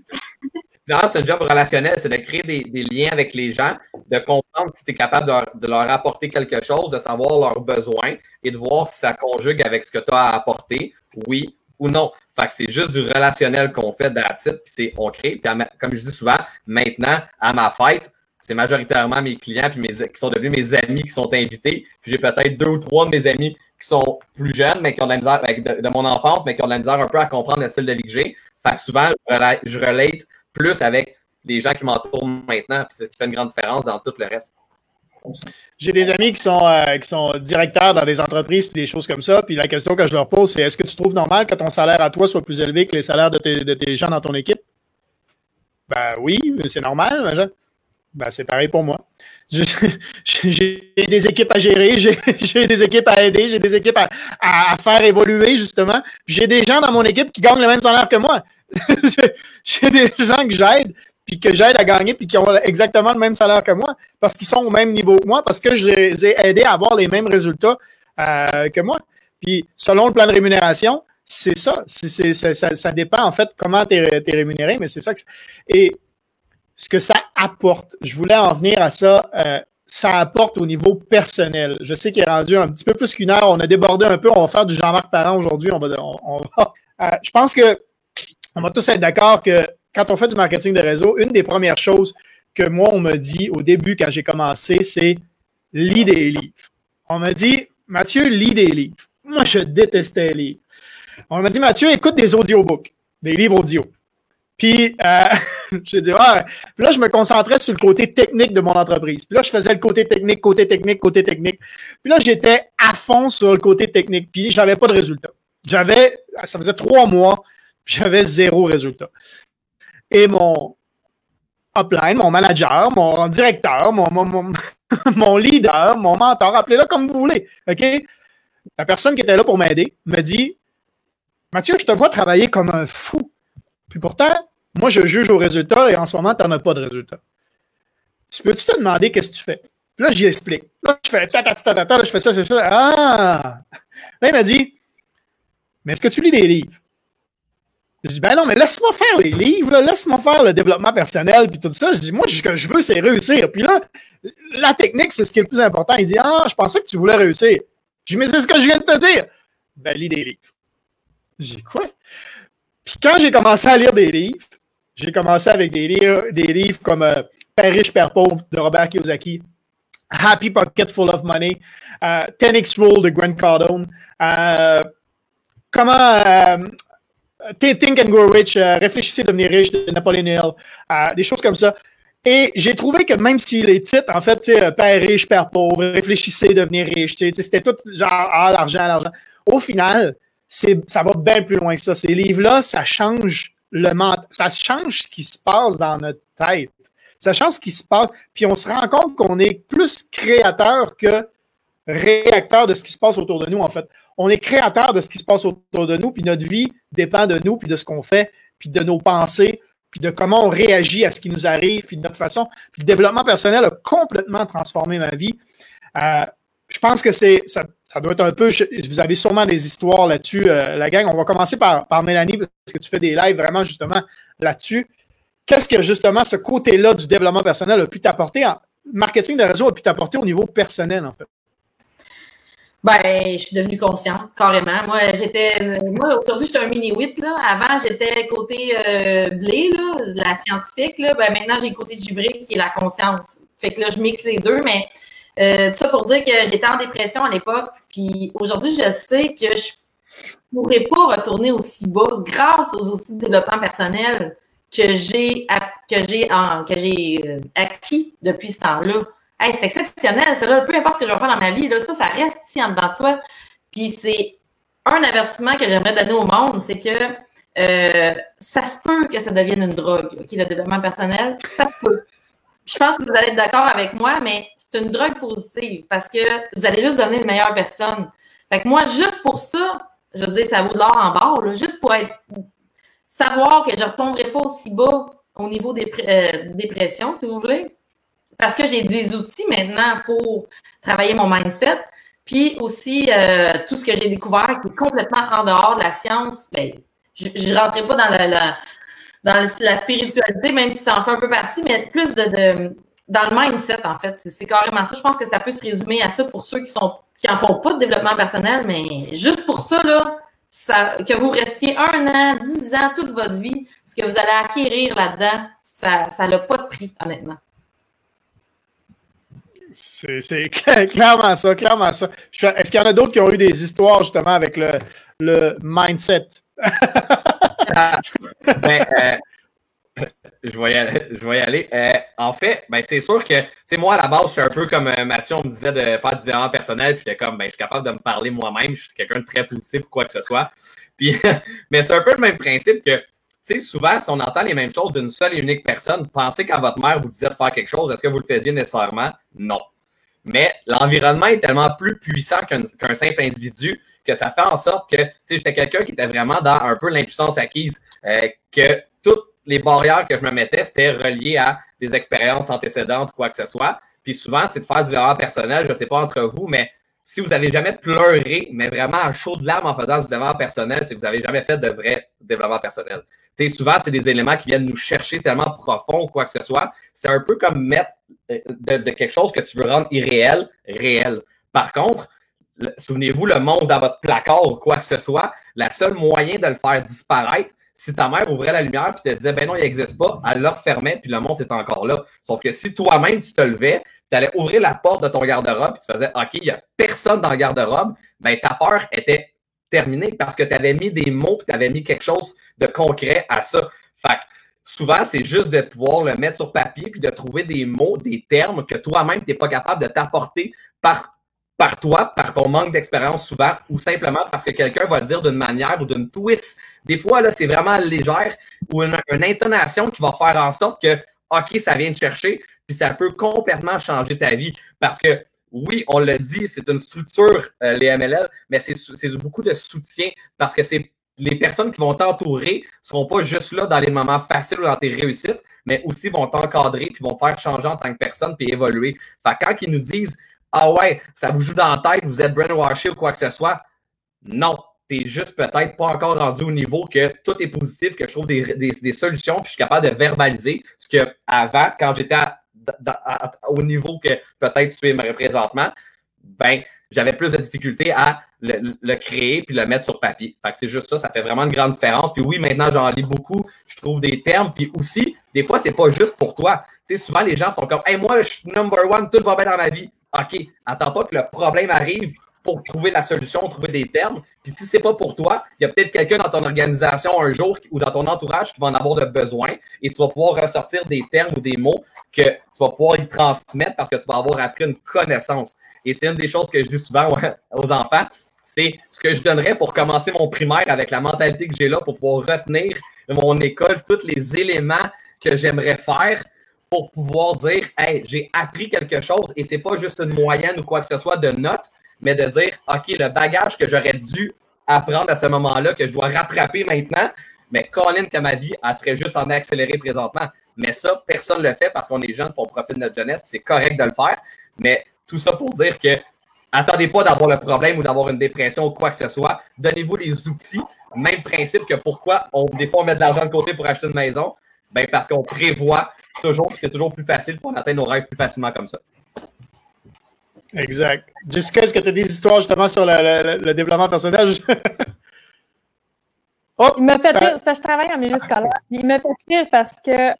c'est un job relationnel, c'est de créer des, liens avec les gens, de comprendre si tu es capable de, de, leur apporter quelque chose, de savoir leurs besoins et de voir si ça conjugue avec ce que tu as à apporter, oui ou non. Fait que c'est juste du relationnel qu'on fait d'attitude, puis c'est on crée. Puis comme je dis souvent, maintenant, à ma fête, c'est majoritairement mes clients puis mes, qui sont devenus mes amis qui sont invités. Puis j'ai peut-être deux ou trois de mes amis qui sont plus jeunes, mais qui ont de la misère de, mon enfance, mais qui ont de la misère un peu à comprendre le style de vie que j'ai. Fait que souvent, je relate plus avec les gens qui m'entourent maintenant, puis c'est ce qui fait une grande différence dans tout le reste. J'ai des amis qui sont, euh, qui sont directeurs dans des entreprises et des choses comme ça. Puis la question que je leur pose, c'est est-ce que tu trouves normal que ton salaire à toi soit plus élevé que les salaires de tes, de tes gens dans ton équipe? Ben oui, c'est normal. Ben, c'est pareil pour moi. J'ai des équipes à gérer, j'ai des équipes à aider, j'ai des équipes à, à, faire évoluer, justement. J'ai des gens dans mon équipe qui gagnent le même salaire que moi. j'ai des gens que j'aide, puis que j'aide à gagner, puis qui ont exactement le même salaire que moi, parce qu'ils sont au même niveau que moi, parce que je les ai aidés à avoir les mêmes résultats euh, que moi. Puis selon le plan de rémunération, c'est ça. ça, dépend en fait comment tu es, rémunéré, mais c'est ça que Et ce que ça apporte, je voulais en venir à ça, euh, ça apporte au niveau personnel. Je sais qu'il est rendu un petit peu plus qu'une heure, on a débordé un peu, on va faire du Jean-Marc Parent aujourd'hui, on va, on, euh, je pense que on va tous être d'accord que quand on fait du marketing de réseau, une des premières choses que moi, on m'a dit au début quand j'ai commencé, c'est lis des livres. On m'a dit, Mathieu, lis des livres. Moi, je détestais livres. On m'a dit, Mathieu, écoute des audiobooks, des livres audio. Puis, euh, j'ai dit, ouais. Puis là, je me concentrais sur le côté technique de mon entreprise. Puis là, je faisais le côté technique, côté technique, côté technique. Puis là, j'étais à fond sur le côté technique. Puis, j'avais pas de résultat. J'avais, ça faisait trois mois, j'avais zéro résultat. Et mon upline, mon manager, mon directeur, mon, mon, mon leader, mon mentor, appelez-le comme vous voulez. La personne qui était là pour m'aider me dit Mathieu, je te vois travailler comme un fou. Puis pourtant, moi, je juge au résultat et en ce moment, tu n'en as pas de résultat. Tu peux-tu te demander qu'est-ce que tu fais? Puis là, j'y explique. Là, je fais ta ta ta ta ta, je fais ça, c'est ça. Ah! Là, il m'a dit Mais est-ce que tu lis des livres? Je dis, ben non, mais laisse-moi faire les livres, laisse-moi faire le développement personnel, puis tout ça. Je dis, moi, ce que je veux, c'est réussir. Puis là, la technique, c'est ce qui est le plus important. Il dit, ah, je pensais que tu voulais réussir. Je dis, mais c'est ce que je viens de te dire. Ben, lis des livres. J'ai quoi? Puis quand j'ai commencé à lire des livres, j'ai commencé avec des livres, des livres comme euh, Père riche, Père pauvre de Robert Kiyosaki, Happy Pocket Full of Money, euh, 10X Rule de Grant Cardone, euh, comment euh, Think and Grow Rich, euh, Réfléchissez, devenir riche de Napoleon Hill, euh, des choses comme ça. Et j'ai trouvé que même si les titres, en fait, Père riche, Père pauvre, Réfléchissez, devenir riche, c'était tout genre, ah, l'argent, l'argent. Au final, ça va bien plus loin que ça. Ces livres-là, ça change le ça change ce qui se passe dans notre tête. Ça change ce qui se passe. Puis on se rend compte qu'on est plus créateur que réacteur de ce qui se passe autour de nous, en fait. On est créateur de ce qui se passe autour de nous, puis notre vie dépend de nous, puis de ce qu'on fait, puis de nos pensées, puis de comment on réagit à ce qui nous arrive, puis de notre façon. Le développement personnel a complètement transformé ma vie. Euh, je pense que c'est ça, doit être un peu. vous avez sûrement des histoires là-dessus, euh, la gang. On va commencer par, par Mélanie, parce que tu fais des lives vraiment justement là-dessus. Qu'est-ce que justement ce côté-là du développement personnel a pu t'apporter en marketing de réseau a pu t'apporter au niveau personnel, en fait? Ben, je suis devenue consciente, carrément. Moi, j'étais. Moi, aujourd'hui, j'étais un mini-whip, là. Avant, j'étais côté euh, blé, là, la scientifique, là. Ben, maintenant, j'ai côté givré, qui est la conscience. Fait que là, je mixe les deux, mais euh, tout ça pour dire que j'étais en dépression à l'époque. Puis aujourd'hui, je sais que je pourrais pas retourner aussi bas grâce aux outils de développement personnel que j'ai que j'ai que j'ai euh, acquis depuis ce temps-là. Hey, c'est exceptionnel, ça là. Peu importe ce que je vais faire dans ma vie, là, ça, ça reste ici en dedans de toi. Puis c'est un avertissement que j'aimerais donner au monde, c'est que euh, ça se peut que ça devienne une drogue, le développement personnel, ça se peut. Je pense que vous allez être d'accord avec moi, mais c'est une drogue positive parce que vous allez juste devenir une meilleure personne. Fait que moi, juste pour ça, je veux dire, ça vaut de l'or en barre, juste pour être savoir que je ne retomberai pas aussi bas au niveau des euh, dépression, si vous voulez. Parce que j'ai des outils maintenant pour travailler mon mindset. Puis aussi, euh, tout ce que j'ai découvert qui est complètement en dehors de la science, ben, je ne rentrerai pas dans la, spiritualité, même si ça en fait un peu partie, mais plus dans le mindset, en fait. C'est carrément ça. Je pense que ça peut se résumer à ça pour ceux qui sont qui en font pas de développement personnel, mais juste pour ça, là, ça, que vous restiez un an, dix ans, toute votre vie, ce que vous allez acquérir là-dedans, ça n'a pas de prix, honnêtement. C'est clairement ça, clairement ça. Est-ce qu'il y en a d'autres qui ont eu des histoires justement avec le, le mindset? ben, euh, je vais y aller. Je vais aller. Euh, en fait, ben, c'est sûr que, moi, à la base, je suis un peu comme euh, Mathieu, on me disait de faire du développement personnel, puis j'étais comme, ben, je suis capable de me parler moi-même, je suis quelqu'un de très positif ou quoi que ce soit. Puis, mais c'est un peu le même principe que, souvent, si on entend les mêmes choses d'une seule et unique personne, pensez qu'à votre mère vous disait de faire quelque chose, est-ce que vous le faisiez nécessairement? Non. Mais l'environnement est tellement plus puissant qu'un simple individu que ça fait en sorte que, j'étais quelqu'un qui était vraiment dans un peu l'impuissance acquise, euh, que toutes les barrières que je me mettais, c'était relié à des expériences antécédentes, quoi que ce soit. Puis souvent, c'est de faire du personnel, je ne sais pas entre vous, mais si vous n'avez jamais pleuré, mais vraiment à chaud de larmes en faisant du développement personnel, c'est que vous n'avez jamais fait de vrai développement personnel. souvent, c'est des éléments qui viennent nous chercher tellement profond, quoi que ce soit. C'est un peu comme mettre euh, de, quelque chose que tu veux rendre irréel, réel. Par contre, souvenez-vous, le monde dans votre placard ou quoi que ce soit, la seule moyen de le faire disparaître, si ta mère ouvrait la lumière et te disait, ben non, il n'existe pas, elle le refermait, puis le monstre est encore là. Sauf que si toi-même, tu te levais, tu allais ouvrir la porte de ton garde-robe, et tu faisais, OK, il n'y a personne dans le garde-robe, ben ta peur était terminée parce que tu avais mis des mots, puis tu avais mis quelque chose de concret à ça. Fait souvent, c'est juste de pouvoir le mettre sur papier, puis de trouver des mots, des termes que toi-même, tu n'es pas capable de t'apporter par par toi, par ton manque d'expérience souvent, ou simplement parce que quelqu'un va le dire d'une manière ou d'une twist. Des fois, là, c'est vraiment légère ou une, intonation qui va faire en sorte que, OK, ça vient de chercher, puis ça peut complètement changer ta vie. Parce que, oui, on le dit, c'est une structure, euh, les MLL, mais c'est beaucoup de soutien parce que c'est les personnes qui vont t'entourer ne seront pas juste là dans les moments faciles ou dans tes réussites, mais aussi vont t'encadrer puis vont te faire changer en tant que personne puis évoluer. Fait quand ils nous disent ah ouais, ça vous joue dans la tête, vous êtes brainwashed ou quoi que ce soit. Non, tu juste peut-être pas encore rendu au niveau que tout est positif, que je trouve des, solutions, puis je suis capable de verbaliser ce que avant, quand j'étais au niveau que peut-être tu es présentement, ben, j'avais plus de difficulté à le, créer puis le mettre sur papier. Fait que c'est juste ça, ça fait vraiment une grande différence. Puis oui, maintenant, j'en lis beaucoup, je trouve des termes, puis aussi, des fois, c'est pas juste pour toi. Tu sais, souvent, les gens sont comme, hey, moi, je suis number one, tout va bien dans ma vie. OK, attends pas que le problème arrive pour trouver la solution, trouver des termes. Puis si c'est pas pour toi, il y a peut-être quelqu'un dans ton organisation un jour ou dans ton entourage qui va en avoir de besoin et tu vas pouvoir ressortir des termes ou des mots que tu vas pouvoir y transmettre parce que tu vas avoir appris une connaissance. Et c'est une des choses que je dis souvent aux enfants, c'est ce que je donnerais pour commencer mon primaire avec la mentalité que j'ai là pour pouvoir retenir mon école, tous les éléments que j'aimerais faire pour pouvoir dire Hey, j'ai appris quelque chose et c'est pas juste une moyenne ou quoi que ce soit de notes, mais de dire OK, le bagage que j'aurais dû apprendre à ce moment-là, que je dois rattraper maintenant, mais Colin, que ma vie, elle serait juste en accéléré présentement. Mais ça, personne ne le fait parce qu'on est jeune pour profiter de notre jeunesse, c'est correct de le faire. Mais tout ça pour dire que attendez pas d'avoir le problème ou d'avoir une dépression ou quoi que ce soit. Donnez-vous les outils. Même principe que pourquoi on, des fois on met de l'argent de côté pour acheter une maison. Ben parce qu'on prévoit toujours, c'est toujours plus facile pour atteindre nos rêves plus facilement comme ça. Exact. Jessica, est-ce que tu as des histoires justement sur le, développement personnel? oh, il m'a fait rire, parce que je travaille en milieu scolaire. Il m'a fait rire parce que.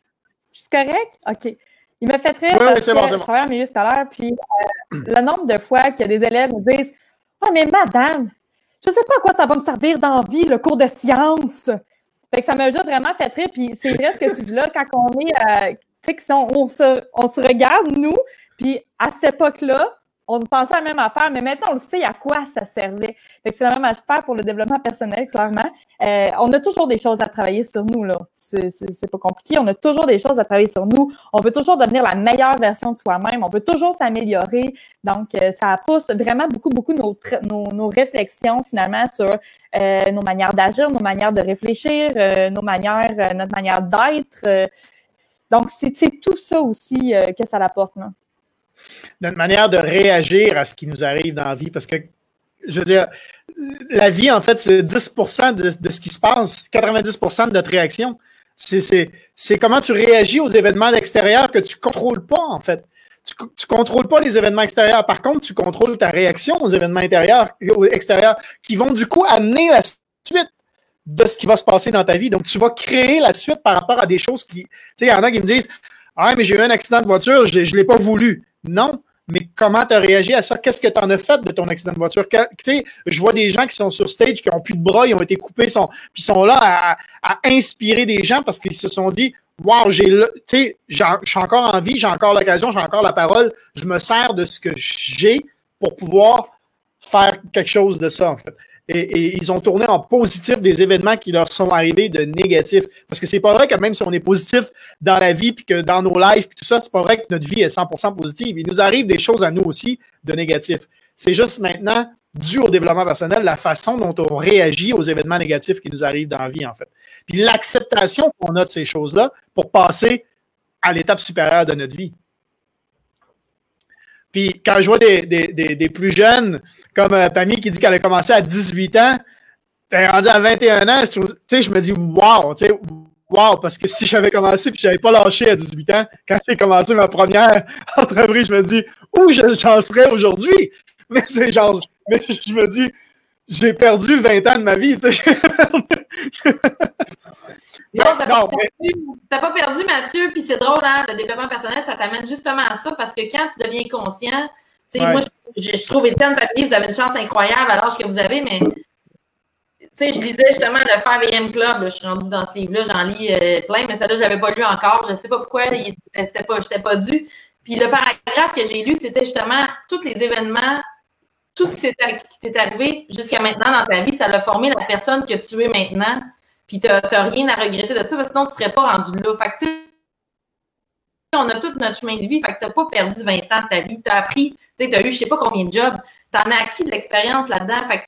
Je suis correct? OK. Il m'a fait rire parce que je travaille en milieu scolaire, puis euh, le nombre de fois que des élèves me disent Ah, mais madame, je ne sais pas à quoi ça va me servir dans la vie, le cours de sciences. Fait que ça m'a juste vraiment fait rire. Puis c'est vrai ce que tu dis là, quand on est, euh, tu sais, on, se, on se regarde, nous, puis à cette époque-là, on pensait à la même affaire, mais maintenant, on le sait à quoi ça servait. c'est la même affaire pour le développement personnel, clairement. Euh, on a toujours des choses à travailler sur nous, là. C'est pas compliqué. On a toujours des choses à travailler sur nous. On veut toujours devenir la meilleure version de soi-même. On veut toujours s'améliorer. Donc, euh, ça pousse vraiment beaucoup, beaucoup nos, réflexions, finalement, sur euh, nos manières d'agir, nos manières de réfléchir, nos manières, notre manière d'être. donc, c'est tout ça aussi que ça apporte, là notre manière de réagir à ce qui nous arrive dans la vie. Parce que, je veux dire, la vie, en fait, c'est 10 de, de, ce qui se passe, 90% de notre réaction. C'est comment tu réagis aux événements extérieurs que tu ne contrôles pas, en fait. Tu ne contrôles pas les événements extérieurs. Par contre, tu contrôles ta réaction aux événements intérieurs, extérieurs qui vont du coup amener la suite de ce qui va se passer dans ta vie. Donc, tu vas créer la suite par rapport à des choses qui. Tu sais, il y en a qui me disent Ah, mais j'ai eu un accident de voiture, je ne l'ai pas voulu. Non, mais comment tu as réagi à ça? Qu'est-ce que tu en as fait de ton accident de voiture? Tu je vois des gens qui sont sur stage, qui ont plus de bras, ils ont été coupés, sont, puis sont là à, inspirer des gens parce qu'ils se sont dit, wow, j'ai tu sais, je suis encore en vie, j'ai encore l'occasion, j'ai encore la parole, je me sers de ce que j'ai pour pouvoir faire quelque chose de ça, et, ils ont tourné en positif des événements qui leur sont arrivés de négatifs. Parce que c'est pas vrai que même si on est positif dans la vie, puis que dans nos lives, puis tout ça, c'est pas vrai que notre vie est 100% positive. Il nous arrive des choses à nous aussi de négatifs. C'est juste maintenant dû au développement personnel, la façon dont on réagit aux événements négatifs qui nous arrivent dans la vie, en fait. Puis l'acceptation qu'on a de ces choses-là pour passer à l'étape supérieure de notre vie. Puis quand je vois des, plus jeunes comme euh, Pammy qui dit qu'elle a commencé à 18 ans, elle est rendue à 21 ans, tu sais, je me dis, wow, tu sais, wow, parce que si j'avais commencé puis j'avais pas lâché à 18 ans, quand j'ai commencé ma première entreprise, je me dis, où j'en serais aujourd'hui? Mais c'est genre, mais je me dis, j'ai perdu 20 ans de ma vie, tu sais. Non, t'as pas, perdu, pas perdu, Mathieu, puis c'est drôle, hein, le développement personnel, ça t'amène justement à ça, parce que quand tu deviens conscient, tu sais, moi, je, je, trouve Étienne Papier, vous avez une chance incroyable à l'âge que vous avez, mais tu sais, je lisais justement le 5 Club, je suis rendue dans ce livre-là, j'en lis euh, plein, mais celle-là, je l'avais pas lu encore, je sais pas pourquoi, c'était pas, j'étais pas dû. Puis le paragraphe que j'ai lu, c'était justement tous les événements, tout ce qui t'est arrivé jusqu'à maintenant dans ta vie, ça a formé la personne que tu es maintenant. Puis tu n'as rien à regretter de ça, parce que sinon tu serais pas rendu là. Fait que, on a tout notre chemin de vie, fait que tu n'as pas perdu 20 ans de ta vie. Tu as appris, tu as eu je sais pas combien de jobs, tu en as acquis de l'expérience là-dedans. Fait que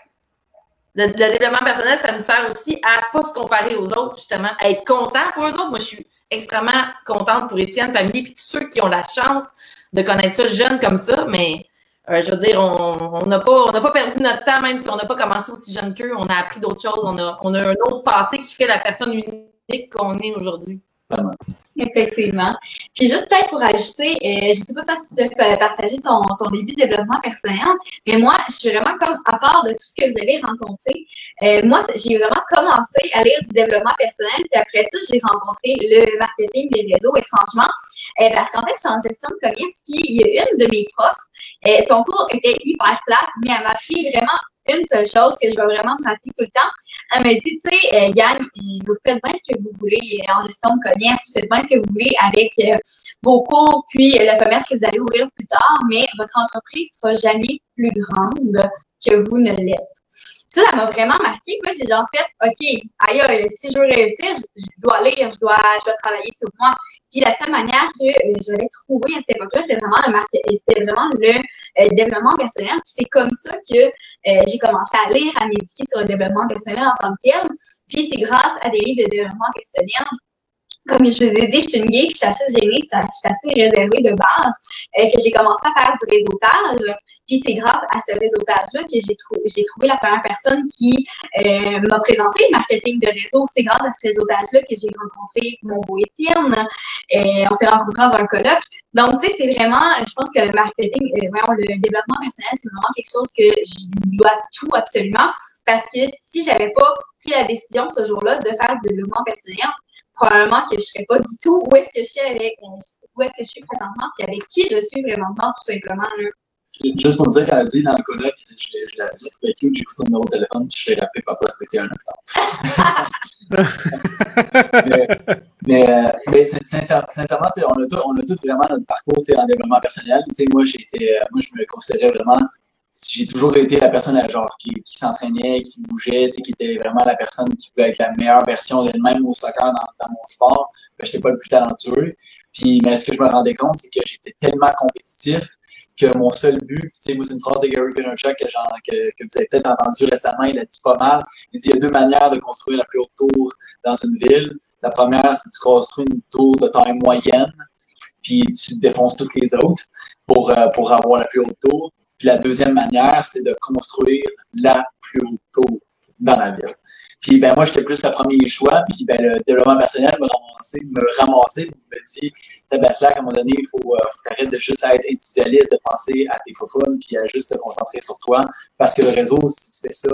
le, développement personnel, ça nous sert aussi à pas se comparer aux autres, justement, à être content pour eux autres. Moi, je suis extrêmement contente pour Étienne, famille, puis tous ceux qui ont la chance de connaître ça jeune comme ça, mais euh, je veux dire, on n'a pas, pas perdu notre temps, même si on n'a pas commencé aussi jeune qu'eux. On a appris d'autres choses. On a, on a un autre passé qui fait la personne unique qu'on est aujourd'hui. Effectivement. Puis juste peut-être pour ajouter, euh, je ne sais pas si tu veux partager ton, ton début de développement personnel, mais moi, je suis vraiment comme à part de tout ce que vous avez rencontré. Euh, moi, j'ai vraiment commencé à lire du développement personnel, puis après ça, j'ai rencontré le marketing des réseaux, étrangement, euh, parce qu'en fait, je suis en gestion de commerce, puis il y a une de mes profs, son cours était hyper plat, mais elle m'a appris vraiment une seule chose que je vais vraiment pratiquer tout le temps. Elle me dit, tu sais, euh, Yann, vous faites bien ce que vous voulez en gestion de commerce, vous faites bien ce que vous voulez avec euh, vos cours, puis le commerce que vous allez ouvrir plus tard, mais votre entreprise sera jamais plus grande que vous ne l'êtes. Ça, ça m'a vraiment marqué. Moi, j'ai genre fait, OK, aïe, si je veux réussir, je, dois lire, je dois, je dois travailler sur moi. Puis la seule manière que euh, j'avais trouvé à cette époque-là, c'était vraiment le marketing, c'était vraiment le euh, développement personnel. Puis c'est comme ça que euh, j'ai commencé à lire, à m'éduquer sur le développement personnel en tant que tel. Puis c'est grâce à des livres de développement personnel comme je vous ai dit, je suis une geek, je suis assez gênée, je suis assez réservée de base, euh, que j'ai commencé à faire du réseautage. Puis c'est grâce à ce réseautage-là que j'ai trouvé, j'ai trouvé la première personne qui euh, m'a présenté le marketing de réseau. C'est grâce à ce réseautage-là que j'ai rencontré mon beau Étienne. Euh, on s'est rencontrés dans un colloque. Donc, tu sais, c'est vraiment, je pense que le marketing, le développement personnel, c'est vraiment quelque chose que je dois tout absolument. Parce que si j'avais pas pris la décision ce jour-là de faire du développement personnel, probablement que je ne serais pas du tout où est-ce que je suis avec, où est-ce que je suis présentement, puis avec qui je suis vraiment, tout simplement. Juste pour dire qu'elle a dit dans le colloque, je, je l'ai trouvé cute, j'ai pris son numéro de téléphone, puis je l'ai rappelé papa, c'était un octobre. mais, mais, mais sincèrement, on a, tout, on a tout vraiment notre parcours en développement personnel. moi, j'étais, moi, je me considérais vraiment j'ai toujours été la personne genre, qui, s'entraînait, qui bougeait, qui était vraiment la personne qui pouvait être la meilleure version d'elle-même au soccer dans, mon sport. Je n'étais pas le plus talentueux. Puis, mais ce que je me rendais compte, c'est que j'étais tellement compétitif que mon seul but, c'est une phrase de Gary Vaynerchuk que, genre, que, que vous avez peut-être entendu récemment, il a dit pas mal. Il dit il y a deux manières de construire la plus haute tour dans une ville. La première, c'est que tu construis une tour de taille moyenne, puis tu défonces toutes les autres pour, euh, pour avoir la plus haute tour. Puis la deuxième manière, c'est de construire la plus haute dans la ville. Puis ben moi, j'étais plus le premier choix. Puis ben, le développement personnel me ramasser, me ramasser, me dit Tabaslac, à un moment donné, il faut, euh, arrêter de juste être individualiste, de penser à tes faufounes, puis à juste te concentrer sur toi. Parce que le réseau, si tu fais ça,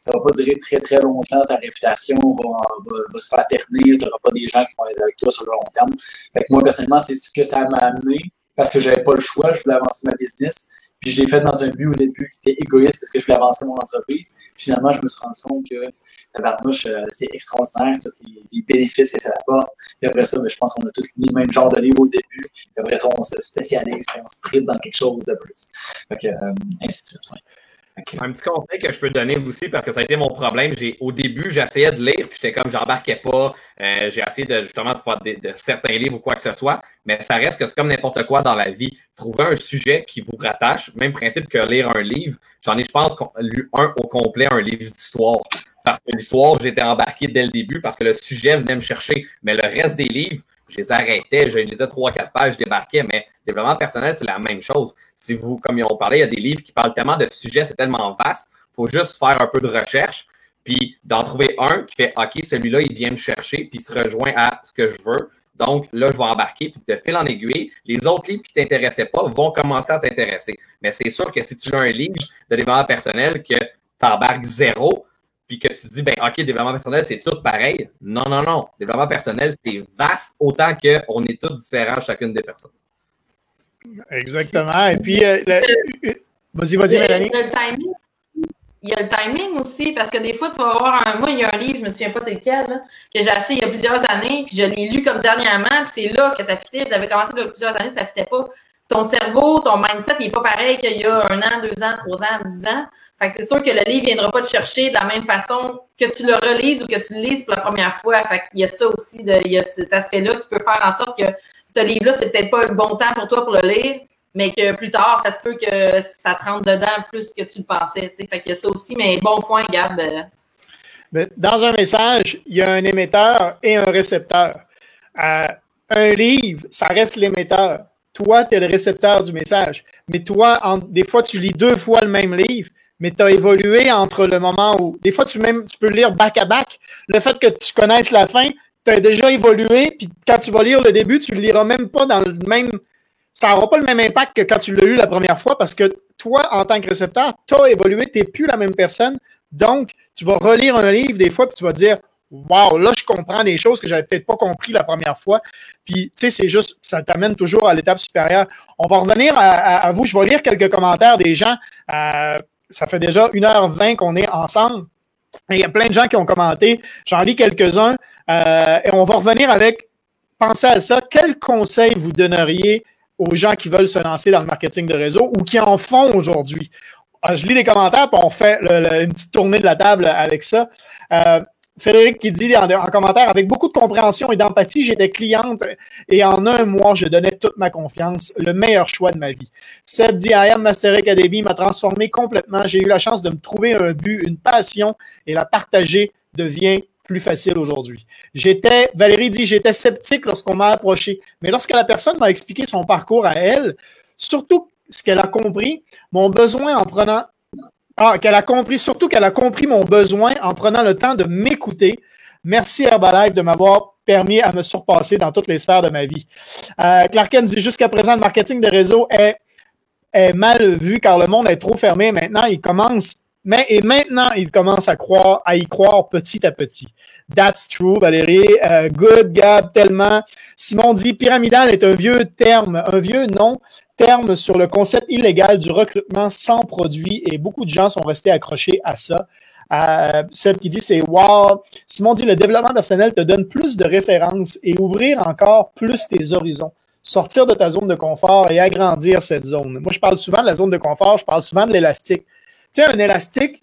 ça va pas durer très très longtemps. Ta réputation va, va, se faire ternir. Tu n'auras pas des gens qui vont être avec toi sur le long terme. Fait que moi, personnellement, c'est ce que ça m'a amené parce que j'avais pas le choix. Je voulais avancer ma business. Je l'ai fait dans un but au début qui était égoïste parce que je voulais avancer mon entreprise. finalement, je me suis rendu compte que tabarnouche, euh, c'est extraordinaire, tous les, bénéfices que ça apporte. Puis après ça, ben, je pense qu'on a tous mis le même genre de livre au début. Puis après ça, on se spécialise, puis on se tripe dans quelque chose de plus. Donc, euh, ainsi de suite. Un petit conseil que je peux donner aussi, parce que ça a été mon problème. Au début, j'essayais de lire, puis j'étais comme, j'embarquais pas. Euh, j'ai essayé de justement de faire de, certains livres ou quoi que ce soit, mais ça reste que c'est comme n'importe quoi dans la vie. Trouver un sujet qui vous rattache, même principe que lire un livre. J'en ai, je pense, lu un au complet, un livre d'histoire. Parce que l'histoire, j'étais embarqué dès le début parce que le sujet venait me chercher. Mais le reste des livres, je les arrêtais, je lisais trois, quatre pages, je débarquais, mais développement personnel, c'est la même chose. Si vous, comme on parlait, il y a des livres qui parlent tellement de sujets, c'est tellement vaste, il faut juste faire un peu de recherche, puis d'en trouver un qui fait OK, celui-là, il vient me chercher, puis il se rejoint à ce que je veux. Donc là, je vais embarquer, puis de fil en aiguille, les autres livres qui ne t'intéressaient pas vont commencer à t'intéresser. Mais c'est sûr que si tu as un livre de développement personnel que tu embarques zéro, puis que tu dis, ben, OK, développement personnel, c'est tout pareil. Non, non, non. Développement personnel, c'est vaste autant qu'on est tous différents, chacune des personnes. Exactement. Et puis, euh, vas-y, vas-y, Mélanie. Le timing, il y a le timing aussi, parce que des fois, tu vas avoir un. Moi, il y a un livre, je ne me souviens pas c'est lequel, que j'ai acheté il y a plusieurs années, puis je l'ai lu comme dernièrement, puis c'est là que ça fitait. J'avais commencé il y a plusieurs années, puis ça ne fitait pas. Ton cerveau, ton mindset, il n'est pas pareil qu'il y a un an, deux ans, trois ans, dix ans. Fait que c'est sûr que le livre ne viendra pas te chercher de la même façon que tu le relises ou que tu le lises pour la première fois. Fait qu'il y a ça aussi, de, il y a cet aspect-là qui peut faire en sorte que ce livre-là, c'est peut-être pas le bon temps pour toi pour le lire, mais que plus tard, ça se peut que ça te rentre dedans plus que tu le pensais. T'sais. Fait qu'il y a ça aussi, mais bon point, Gab. Dans un message, il y a un émetteur et un récepteur. Euh, un livre, ça reste l'émetteur. Toi, tu es le récepteur du message. Mais toi, des fois, tu lis deux fois le même livre, mais tu as évolué entre le moment où. Des fois, tu, même, tu peux lire back à back. Le fait que tu connaisses la fin, tu as déjà évolué, puis quand tu vas lire le début, tu ne le liras même pas dans le même ça n'aura pas le même impact que quand tu l'as lu la première fois parce que toi, en tant que récepteur, tu as évolué, tu n'es plus la même personne. Donc, tu vas relire un livre des fois, puis tu vas dire Wow, là, je comprends des choses que j'avais peut-être pas compris la première fois. Puis, tu sais, c'est juste, ça t'amène toujours à l'étape supérieure. On va revenir à, vous. Je vais lire quelques commentaires des gens. Euh, ça fait déjà 1h20 qu'on est ensemble. Et il y a plein de gens qui ont commenté. J'en lis quelques-uns. Euh, et on va revenir avec, pensez à ça. Quel conseil vous donneriez aux gens qui veulent se lancer dans le marketing de réseau ou qui en font aujourd'hui? Ah, je lis les commentaires, puis on fait une petite tournée de la table avec ça. Euh, Frédéric qui dit en, commentaire, avec beaucoup de compréhension et d'empathie, j'étais cliente et en un mois, je donnais toute ma confiance, le meilleur choix de ma vie. Seb dit, I am Master Academy m'a transformé complètement. J'ai eu la chance de me trouver un but, une passion et la partager devient plus facile aujourd'hui. J'étais, Valérie dit, j'étais sceptique lorsqu'on m'a approché, mais lorsque la personne m'a expliqué son parcours à elle, surtout ce qu'elle a compris, mon besoin en prenant, ah, qu'elle a compris, surtout qu'elle a compris mon besoin en prenant le temps de m'écouter. Merci Herbalife de m'avoir permis à me surpasser dans toutes les sphères de ma vie. Euh, Clarken dit jusqu'à présent, le marketing de réseau est, est mal vu car le monde est trop fermé. Maintenant, il commence mais et maintenant, il commence à croire, à y croire petit à petit. That's true, Valérie. Euh, good, Gab, tellement. Simon dit pyramidal est un vieux terme, un vieux nom, terme sur le concept illégal du recrutement sans produit et beaucoup de gens sont restés accrochés à ça. Euh, celle qui dit c'est wow. Simon dit le développement personnel te donne plus de références et ouvrir encore plus tes horizons. Sortir de ta zone de confort et agrandir cette zone. Moi, je parle souvent de la zone de confort, je parle souvent de l'élastique un élastique,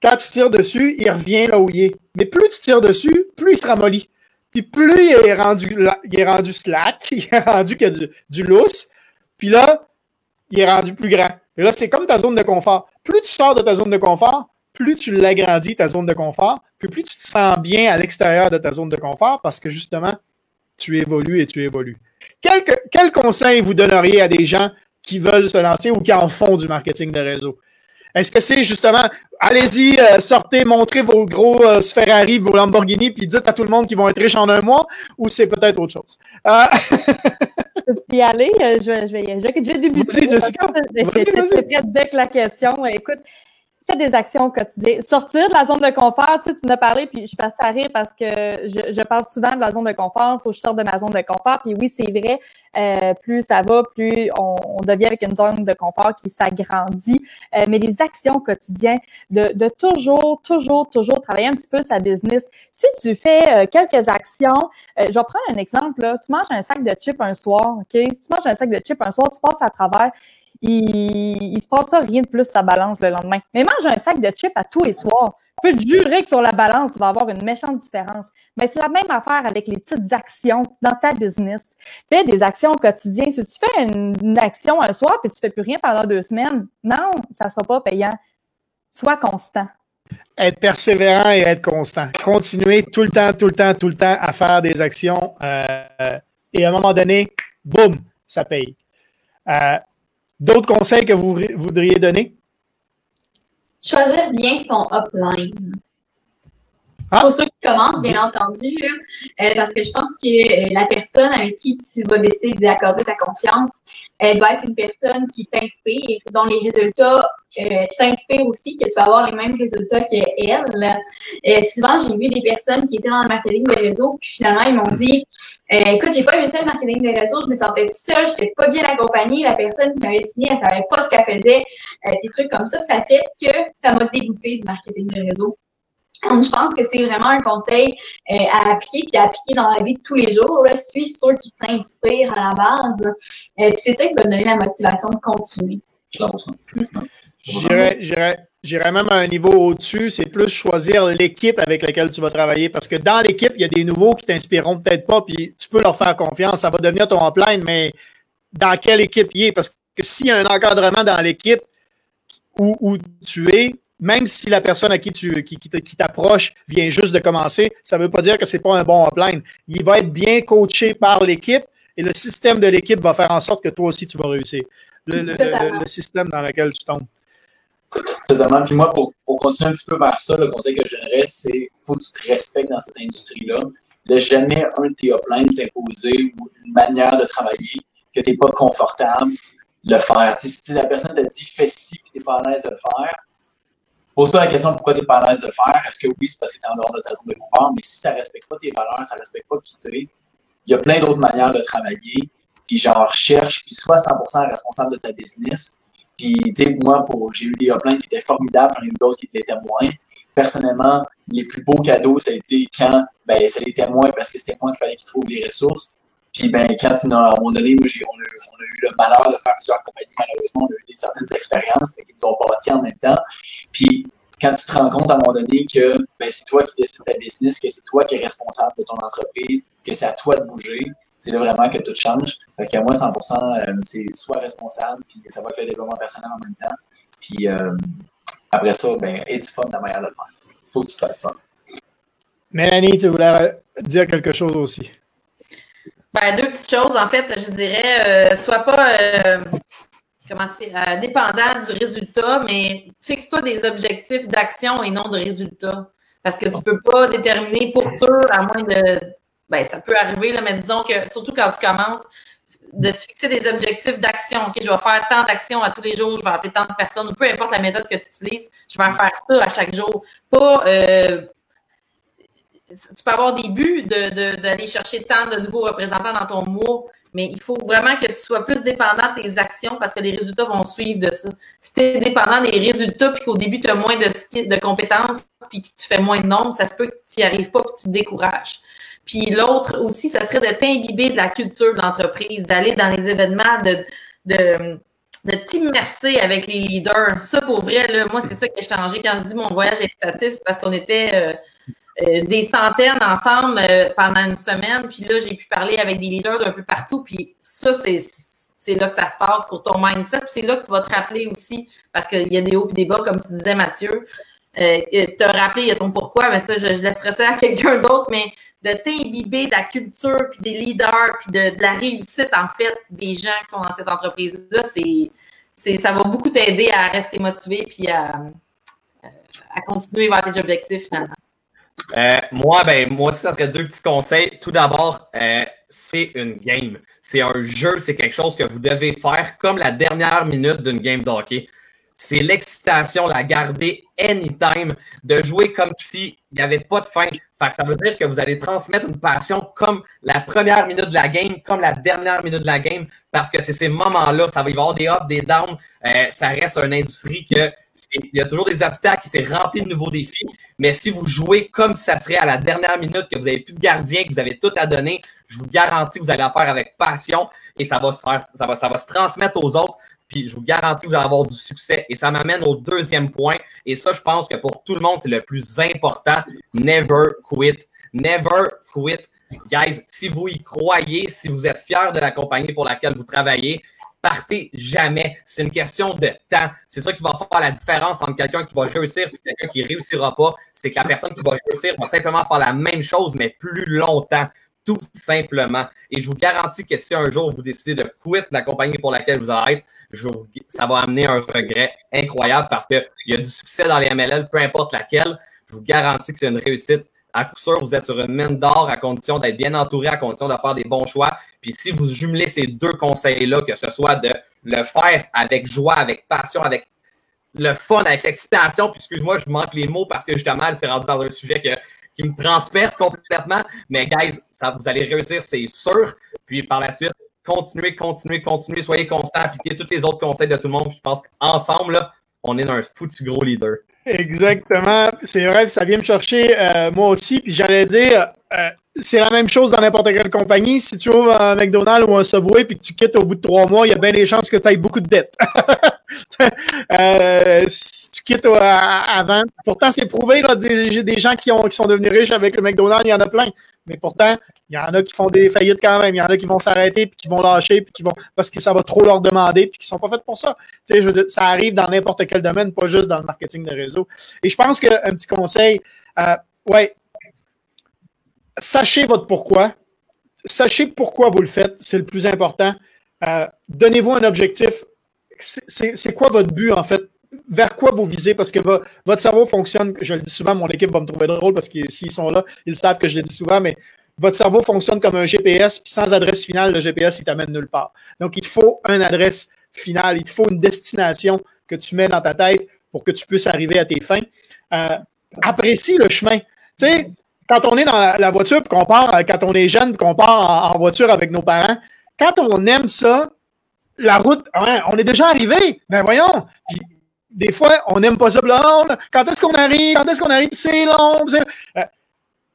quand tu tires dessus, il revient là où il est. Mais plus tu tires dessus, plus il se ramollit. Puis plus il est rendu, il est rendu slack, il est rendu qu'il y du, du lousse. Puis là, il est rendu plus grand. Et là, c'est comme ta zone de confort. Plus tu sors de ta zone de confort, plus tu l'agrandis, ta zone de confort, puis plus tu te sens bien à l'extérieur de ta zone de confort parce que justement, tu évolues et tu évolues. Quel, quel conseil vous donneriez à des gens qui veulent se lancer ou qui en font du marketing de réseau? Est-ce que c'est justement, allez-y, euh, sortez, montrez vos gros euh, Ferrari, vos Lamborghini, puis dites à tout le monde qu'ils vont être riches en un mois, ou c'est peut-être autre chose? Euh... je peux y aller, euh, je, vais, je, je vais débuter. Vas-y, Jessica. Je suis prête dès que la question. Écoute, fais des actions quotidiennes. Sortir de la zone de confort, tu sais, tu en as parlé, puis je suis à rire parce que je, parle souvent de la zone de confort. Il faut que je sorte de ma zone de confort. Puis oui, c'est vrai, euh, plus ça va, plus on, devient avec une zone de confort qui s'agrandit. Euh, mais les actions quotidiennes, de, de, toujours, toujours, toujours travailler un petit peu sa business. Si tu fais euh, quelques actions, je vais prendre un exemple. Là. Tu manges un sac de chips un soir, OK? Si tu manges un sac de chips un soir, tu passes à travers il, ne se passera rien de plus sa balance le lendemain. Mais mange un sac de chips à tous les soirs. Tu peux te jurer que sur la balance, il va y avoir une méchante différence. Mais c'est la même affaire avec les petites actions dans ta business. Fais des actions quotidiennes. Si tu fais une, action un soir puis tu fais plus rien pendant deux semaines, non, ça sera pas payant. Sois constant. Être persévérant et être constant. Continuer tout le temps, tout le temps, tout le temps à faire des actions. Euh, et à un moment donné, boum, ça paye. Euh, D'autres conseils que vous voudriez donner? Choisir bien son upline. Ah. Pour ceux qui commencent, bien entendu, euh, parce que je pense que euh, la personne avec qui tu vas décider d'accorder ta confiance, elle doit être une personne qui t'inspire, dont les résultats euh, t'inspirent aussi, que tu vas avoir les mêmes résultats qu'elle. Euh, souvent, j'ai vu des personnes qui étaient dans le marketing des réseaux, puis finalement, ils m'ont dit Écoute, j'ai pas aimé ça le marketing des réseaux, je me sentais toute seule, j'étais pas bien accompagnée, la personne qui m'avait signé, elle savait pas ce qu'elle faisait, des trucs comme ça, ça fait que ça m'a dégoûté du marketing des réseaux. Je pense que c'est vraiment un conseil euh, à appliquer puis à appliquer dans la vie de tous les jours. Je suis sûr qui t'inspire à la base. Euh, puis c'est ça qui va donner la motivation de continuer. J'irais même à un niveau au-dessus, c'est plus choisir l'équipe avec laquelle tu vas travailler parce que dans l'équipe, il y a des nouveaux qui t'inspireront peut-être pas, puis tu peux leur faire confiance, ça va devenir ton plein, mais dans quelle équipe il est? Parce que s'il y a un encadrement dans l'équipe où tu es, même si la personne à qui tu qui, qui t'approche vient juste de commencer, ça ne veut pas dire que c'est pas un bon upline. Il va être bien coaché par l'équipe et le système de l'équipe va faire en sorte que toi aussi tu vas réussir. Le, système dans lequel tu tombes. Totalement. Puis moi, pour, continuer un petit peu vers ça, le conseil que je donnerais, c'est faut que tu te respectes dans cette industrie-là. Laisse jamais un de tes uplines t'imposer ou une manière de travailler que tu n'es pas confortable le faire. si la personne t'a dit fais ci et tu n'es pas à l'aise de le faire, Pose-toi la question pourquoi tu n'es pas à l'aise de le faire. Est-ce que oui, c'est parce que tu es en dehors de ta zone de confort, mais si ça ne respecte pas tes valeurs, ça ne respecte pas qui tu es, il y a plein d'autres manières de travailler. Puis genre, cherche, puis sois 100% responsable de ta business. Puis, tu sais, moi, j'ai eu des uplines qui étaient formidables, j'en ai eu d'autres qui étaient moins. Personnellement, les plus beaux cadeaux, ça a été quand, ben, ça l'était moins parce que c'était moi qu'il fallait qu'ils trouvent les ressources. Puis, ben, quand, à un moment donné, on, a, eu le malheur de faire plusieurs compagnies, malheureusement, on a eu des, certaines expériences qui nous ont bâti en même temps. Puis, quand tu te rends compte à un moment donné que ben, c'est toi qui décides ta business, que c'est toi qui es responsable de ton entreprise, que c'est à toi de bouger, c'est là vraiment que tout change. Fait qu'à moi, 100%, euh, c'est soit responsable, puis ça va être le développement personnel en même temps. Puis euh, après ça, ben, aie du fun de la manière de le faire. Faut que tu fasses ça. Mélanie, tu voulais dire quelque chose aussi. Ben, deux petites choses. En fait, je dirais, euh, sois pas euh, comment euh, dépendant du résultat, mais fixe-toi des objectifs d'action et non de résultat. Parce que tu peux pas déterminer pour sûr, à moins de. Ben, ça peut arriver, là, mais disons que, surtout quand tu commences, de se fixer des objectifs d'action. OK, je vais faire tant d'actions à tous les jours, je vais appeler tant de personnes, ou peu importe la méthode que tu utilises, je vais en faire ça à chaque jour. Pas tu peux avoir des buts d'aller chercher tant de nouveaux représentants dans ton mois, mais il faut vraiment que tu sois plus dépendant de tes actions parce que les résultats vont suivre de ça. Si tu es dépendant des résultats puis qu'au début, tu as moins de, de compétences puis que tu fais moins de nombres, ça se peut que tu n'y arrives pas que tu te décourages. Puis l'autre aussi, ça serait de t'imbiber de la culture de l'entreprise, d'aller dans les événements, de, de, de t'immerser avec les leaders. Ça, pour vrai, là, moi, c'est ça qui a changé quand je dis mon voyage incitatif, c'est parce qu'on était euh, euh, des centaines ensemble euh, pendant une semaine. Puis là, j'ai pu parler avec des leaders d'un peu partout. Puis ça, c'est, là que ça se passe pour ton mindset. C'est là que tu vas te rappeler aussi, parce qu'il y a des hauts et des bas, comme tu disais, Mathieu. Euh, te rappeler, il y a ton pourquoi, mais ça, je, laisserai ça à quelqu'un d'autre, mais de t'imbiber de la culture, puis des leaders, puis de, la réussite, en fait, des gens qui sont dans cette entreprise-là, c'est, c'est, ça va beaucoup t'aider à rester motivé, puis à, à continuer vers tes objectifs, finalement. Euh, moi, ben, moi aussi, ça serait deux petits conseils. Tout d'abord, euh, c'est une game. C'est un jeu, c'est quelque chose que vous devez faire comme la dernière minute d'une game d'hockey. C'est l'excitation, la garder anytime, de jouer comme s'il n'y avait pas de fin. Fait ça veut dire que vous allez transmettre une passion comme la première minute de la game, comme la dernière minute de la game, parce que c'est ces moments-là, ça va y avoir des ups, des downs. Euh, ça reste une industrie que il y a toujours des obstacles, s'est rempli de nouveaux défis. Mais si vous jouez comme ça serait à la dernière minute, que vous n'avez plus de gardien, que vous avez tout à donner, je vous garantis que vous allez en faire avec passion et ça va se transmettre aux autres. Puis je vous garantis que vous allez avoir du succès. Et ça m'amène au deuxième point. Et ça, je pense que pour tout le monde, c'est le plus important. Never quit. Never quit. Guys, si vous y croyez, si vous êtes fiers de la compagnie pour laquelle vous travaillez, partez jamais. C'est une question de temps. C'est ça qui va faire la différence entre quelqu'un qui va réussir et quelqu'un qui ne réussira pas. C'est que la personne qui va réussir va simplement faire la même chose, mais plus longtemps. Tout simplement. Et je vous garantis que si un jour vous décidez de quitter la compagnie pour laquelle vous êtes, ça va amener un regret incroyable parce qu'il y a du succès dans les MLL, peu importe laquelle. Je vous garantis que c'est une réussite à coup sûr, vous êtes sur une mine d'or à condition d'être bien entouré, à condition de faire des bons choix. Puis si vous jumelez ces deux conseils-là, que ce soit de le faire avec joie, avec passion, avec le fun, avec l'excitation, puis excuse-moi, je manque les mots parce que justement, c'est rendu dans un sujet qui me transperce complètement. Mais guys, ça, vous allez réussir, c'est sûr. Puis par la suite, continuez, continuez, continuez, soyez constant, appliquez tous les autres conseils de tout le monde. Puis je pense qu'ensemble, on est dans un foutu gros leader. Exactement. C'est vrai, ça vient me chercher euh, moi aussi. Puis j'allais dire, euh, c'est la même chose dans n'importe quelle compagnie. Si tu ouvres un McDonald's ou un Subway puis que tu quittes au bout de trois mois, il y a bien des chances que tu aies beaucoup de dettes. euh, si tu quittes avant, pourtant c'est prouvé, là, des, gens qui sont devenus riches avec le McDonald's, il y en a plein. Mais pourtant, il y en a qui font des faillites quand même. Il y en a qui vont s'arrêter, puis qui vont lâcher, puis qui vont parce que ça va trop leur demander, puis qui sont pas faits pour ça. Tu sais, je veux dire, ça arrive dans n'importe quel domaine, pas juste dans le marketing de réseau. Et je pense qu'un petit conseil, euh, ouais, sachez votre pourquoi. Sachez pourquoi vous le faites, c'est le plus important. Euh, donnez-vous un objectif. C'est quoi votre but, en fait? Vers quoi vous visez? Parce que votre cerveau fonctionne, je le dis souvent, mon équipe va me trouver drôle parce que s'ils sont là, ils savent que je le dis souvent, mais votre cerveau fonctionne comme un GPS, puis sans adresse finale, le GPS, il t'amène nulle part. Donc, il faut une adresse finale, il faut une destination que tu mets dans ta tête pour que tu puisses arriver à tes fins. Euh, apprécie le chemin. Tu sais, quand on est dans la, voiture, qu'on part, euh, quand on est jeune, qu'on part en, voiture avec nos parents, quand on aime ça, la route, on est déjà arrivé. Ben voyons. Des fois, on n'aime pas ça. quand est-ce qu'on arrive? Quand est-ce qu'on arrive? C'est long. Euh,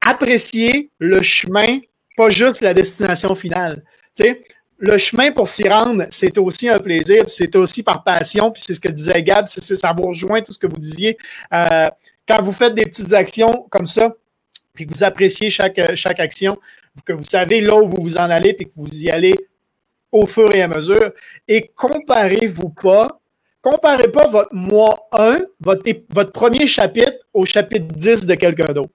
apprécier le chemin, pas juste la destination finale. Le chemin pour s'y rendre, c'est aussi un plaisir, c'est aussi par passion, puis c'est ce que disait Gab, c'est, ça vous rejoint tout ce que vous disiez. Euh, quand vous faites des petites actions comme ça, puis que vous appréciez chaque, chaque action, que vous savez là où vous vous en allez, puis que vous y allez au fur et à mesure, et comparez-vous pas, comparez pas votre mois 1, votre, votre premier chapitre au chapitre 10 de quelqu'un d'autre.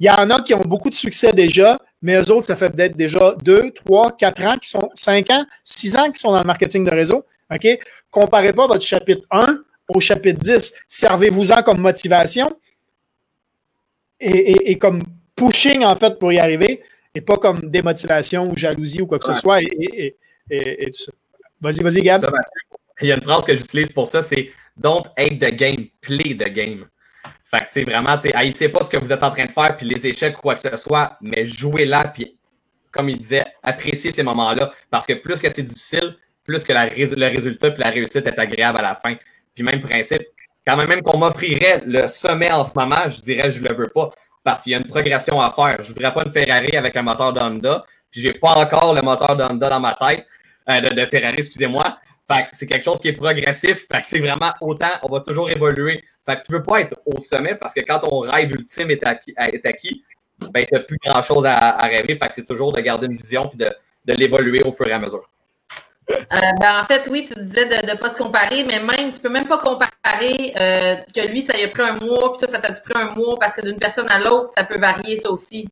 Il y en a qui ont beaucoup de succès déjà, mais eux autres, ça fait peut-être déjà 2, 3, 4 ans qui sont 5 ans, 6 ans qui sont dans le marketing de réseau. OK? Comparez pas votre chapitre 1 au chapitre 10. Servez-vous-en comme motivation et, comme pushing, en fait, pour y arriver, et pas comme démotivation ou jalousie ou quoi que ce soit, et, tout ça. Vas-y, vas-y, Gab. Il y a une phrase que j'utilise pour ça, c'est Don't hate the game, play the game. Fait que, c'est vraiment, tu haïssez pas ce que vous êtes en train de faire, puis les échecs, quoi que ce soit, mais jouez là, puis comme il disait, appréciez ces moments-là, parce que plus que c'est difficile, plus que le résultat puis la réussite est agréable à la fin. Puis même principe, quand même, même qu'on m'offrirait le sommet en ce moment, je dirais je le veux pas, parce qu'il y a une progression à faire. Je voudrais pas une Ferrari avec un moteur d'Honda, puis j'ai pas encore le moteur d'Honda dans ma tête, euh, de, Ferrari, excusez-moi. C'est quelque chose qui est progressif. C'est vraiment autant, on va toujours évoluer. Fait que tu veux pas être au sommet parce que quand ton rêve ultime est acquis, ben, tu n'as plus grand-chose à, rêver. Fait que c'est toujours de garder une vision et de, l'évoluer au fur et à mesure. Euh, ben, en fait, oui, tu disais de ne pas se comparer, mais même, tu peux même pas comparer euh, que lui, ça lui a pris un mois, puis toi, ça t'a pris un mois, parce que d'une personne à l'autre, ça peut varier, ça aussi.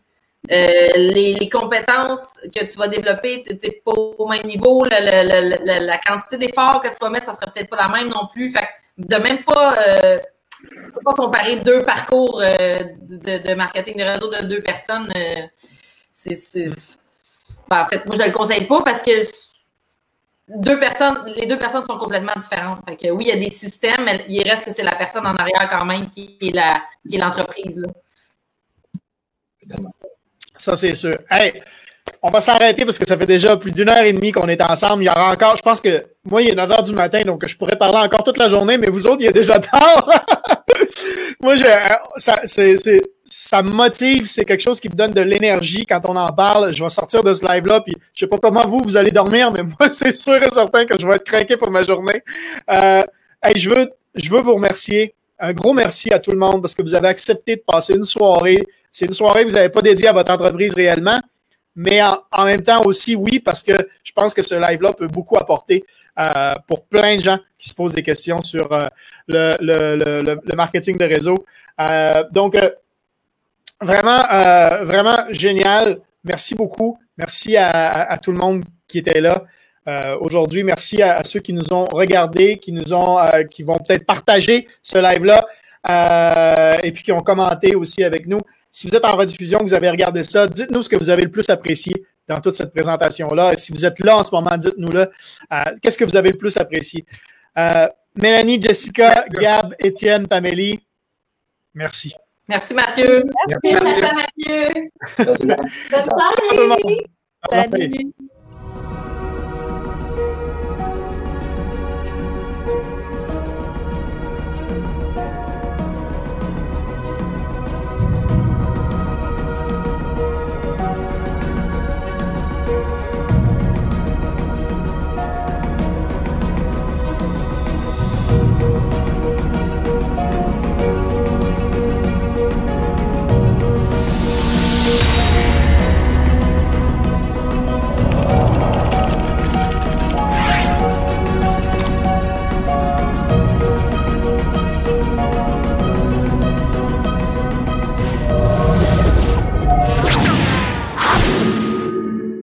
Euh, les, compétences que tu vas développer, tu n'es pas au même niveau. la quantité d'efforts que tu vas mettre, ça sera peut-être pas la même non plus. Fait de même pas, euh, pas comparer deux parcours euh, de, marketing de réseau de deux personnes. En fait, moi, je ne le conseille pas parce que deux personnes, les deux personnes sont complètement différentes. Fait que oui, il y a des systèmes, mais il reste que c'est la personne en arrière quand même qui est l'entreprise. Ça, c'est sûr. Hey, on va s'arrêter parce que ça fait déjà plus d'une heure et demie qu'on est ensemble. Il y aura encore, je pense que moi, il est 9 heures du matin, donc je pourrais parler encore toute la journée, mais vous autres, il est déjà tard. moi, je, ça, c'est, ça me motive, c'est quelque chose qui me donne de l'énergie quand on en parle. Je vais sortir de ce live-là, puis je sais pas comment vous, vous allez dormir, mais moi, c'est sûr et certain que je vais être craqué pour ma journée. Euh, hey, je veux, je veux vous remercier. Un gros merci à tout le monde parce que vous avez accepté de passer une soirée. C'est une soirée que vous n'avez pas dédiée à votre entreprise réellement, mais en, même temps aussi, oui, parce que je pense que ce live-là peut beaucoup apporter euh, pour plein de gens qui se posent des questions sur euh, le, marketing de réseau. Euh, donc, vraiment, vraiment génial. Merci beaucoup. Merci à, tout le monde qui était là. Aujourd'hui, merci à, ceux qui nous ont regardés, qui nous ont, qui vont peut-être partager ce live-là et puis qui ont commenté aussi avec nous. Si vous êtes en rediffusion, vous avez regardé ça, dites-nous ce que vous avez le plus apprécié dans toute cette présentation-là. Si vous êtes là en ce moment, dites-nous-le. Euh, qu'est-ce que vous avez le plus apprécié? Euh, Mélanie, Jessica, Gab, Étienne, Pamélie, merci. Merci Mathieu. Merci, Mathieu. Bonne soirée. Salut.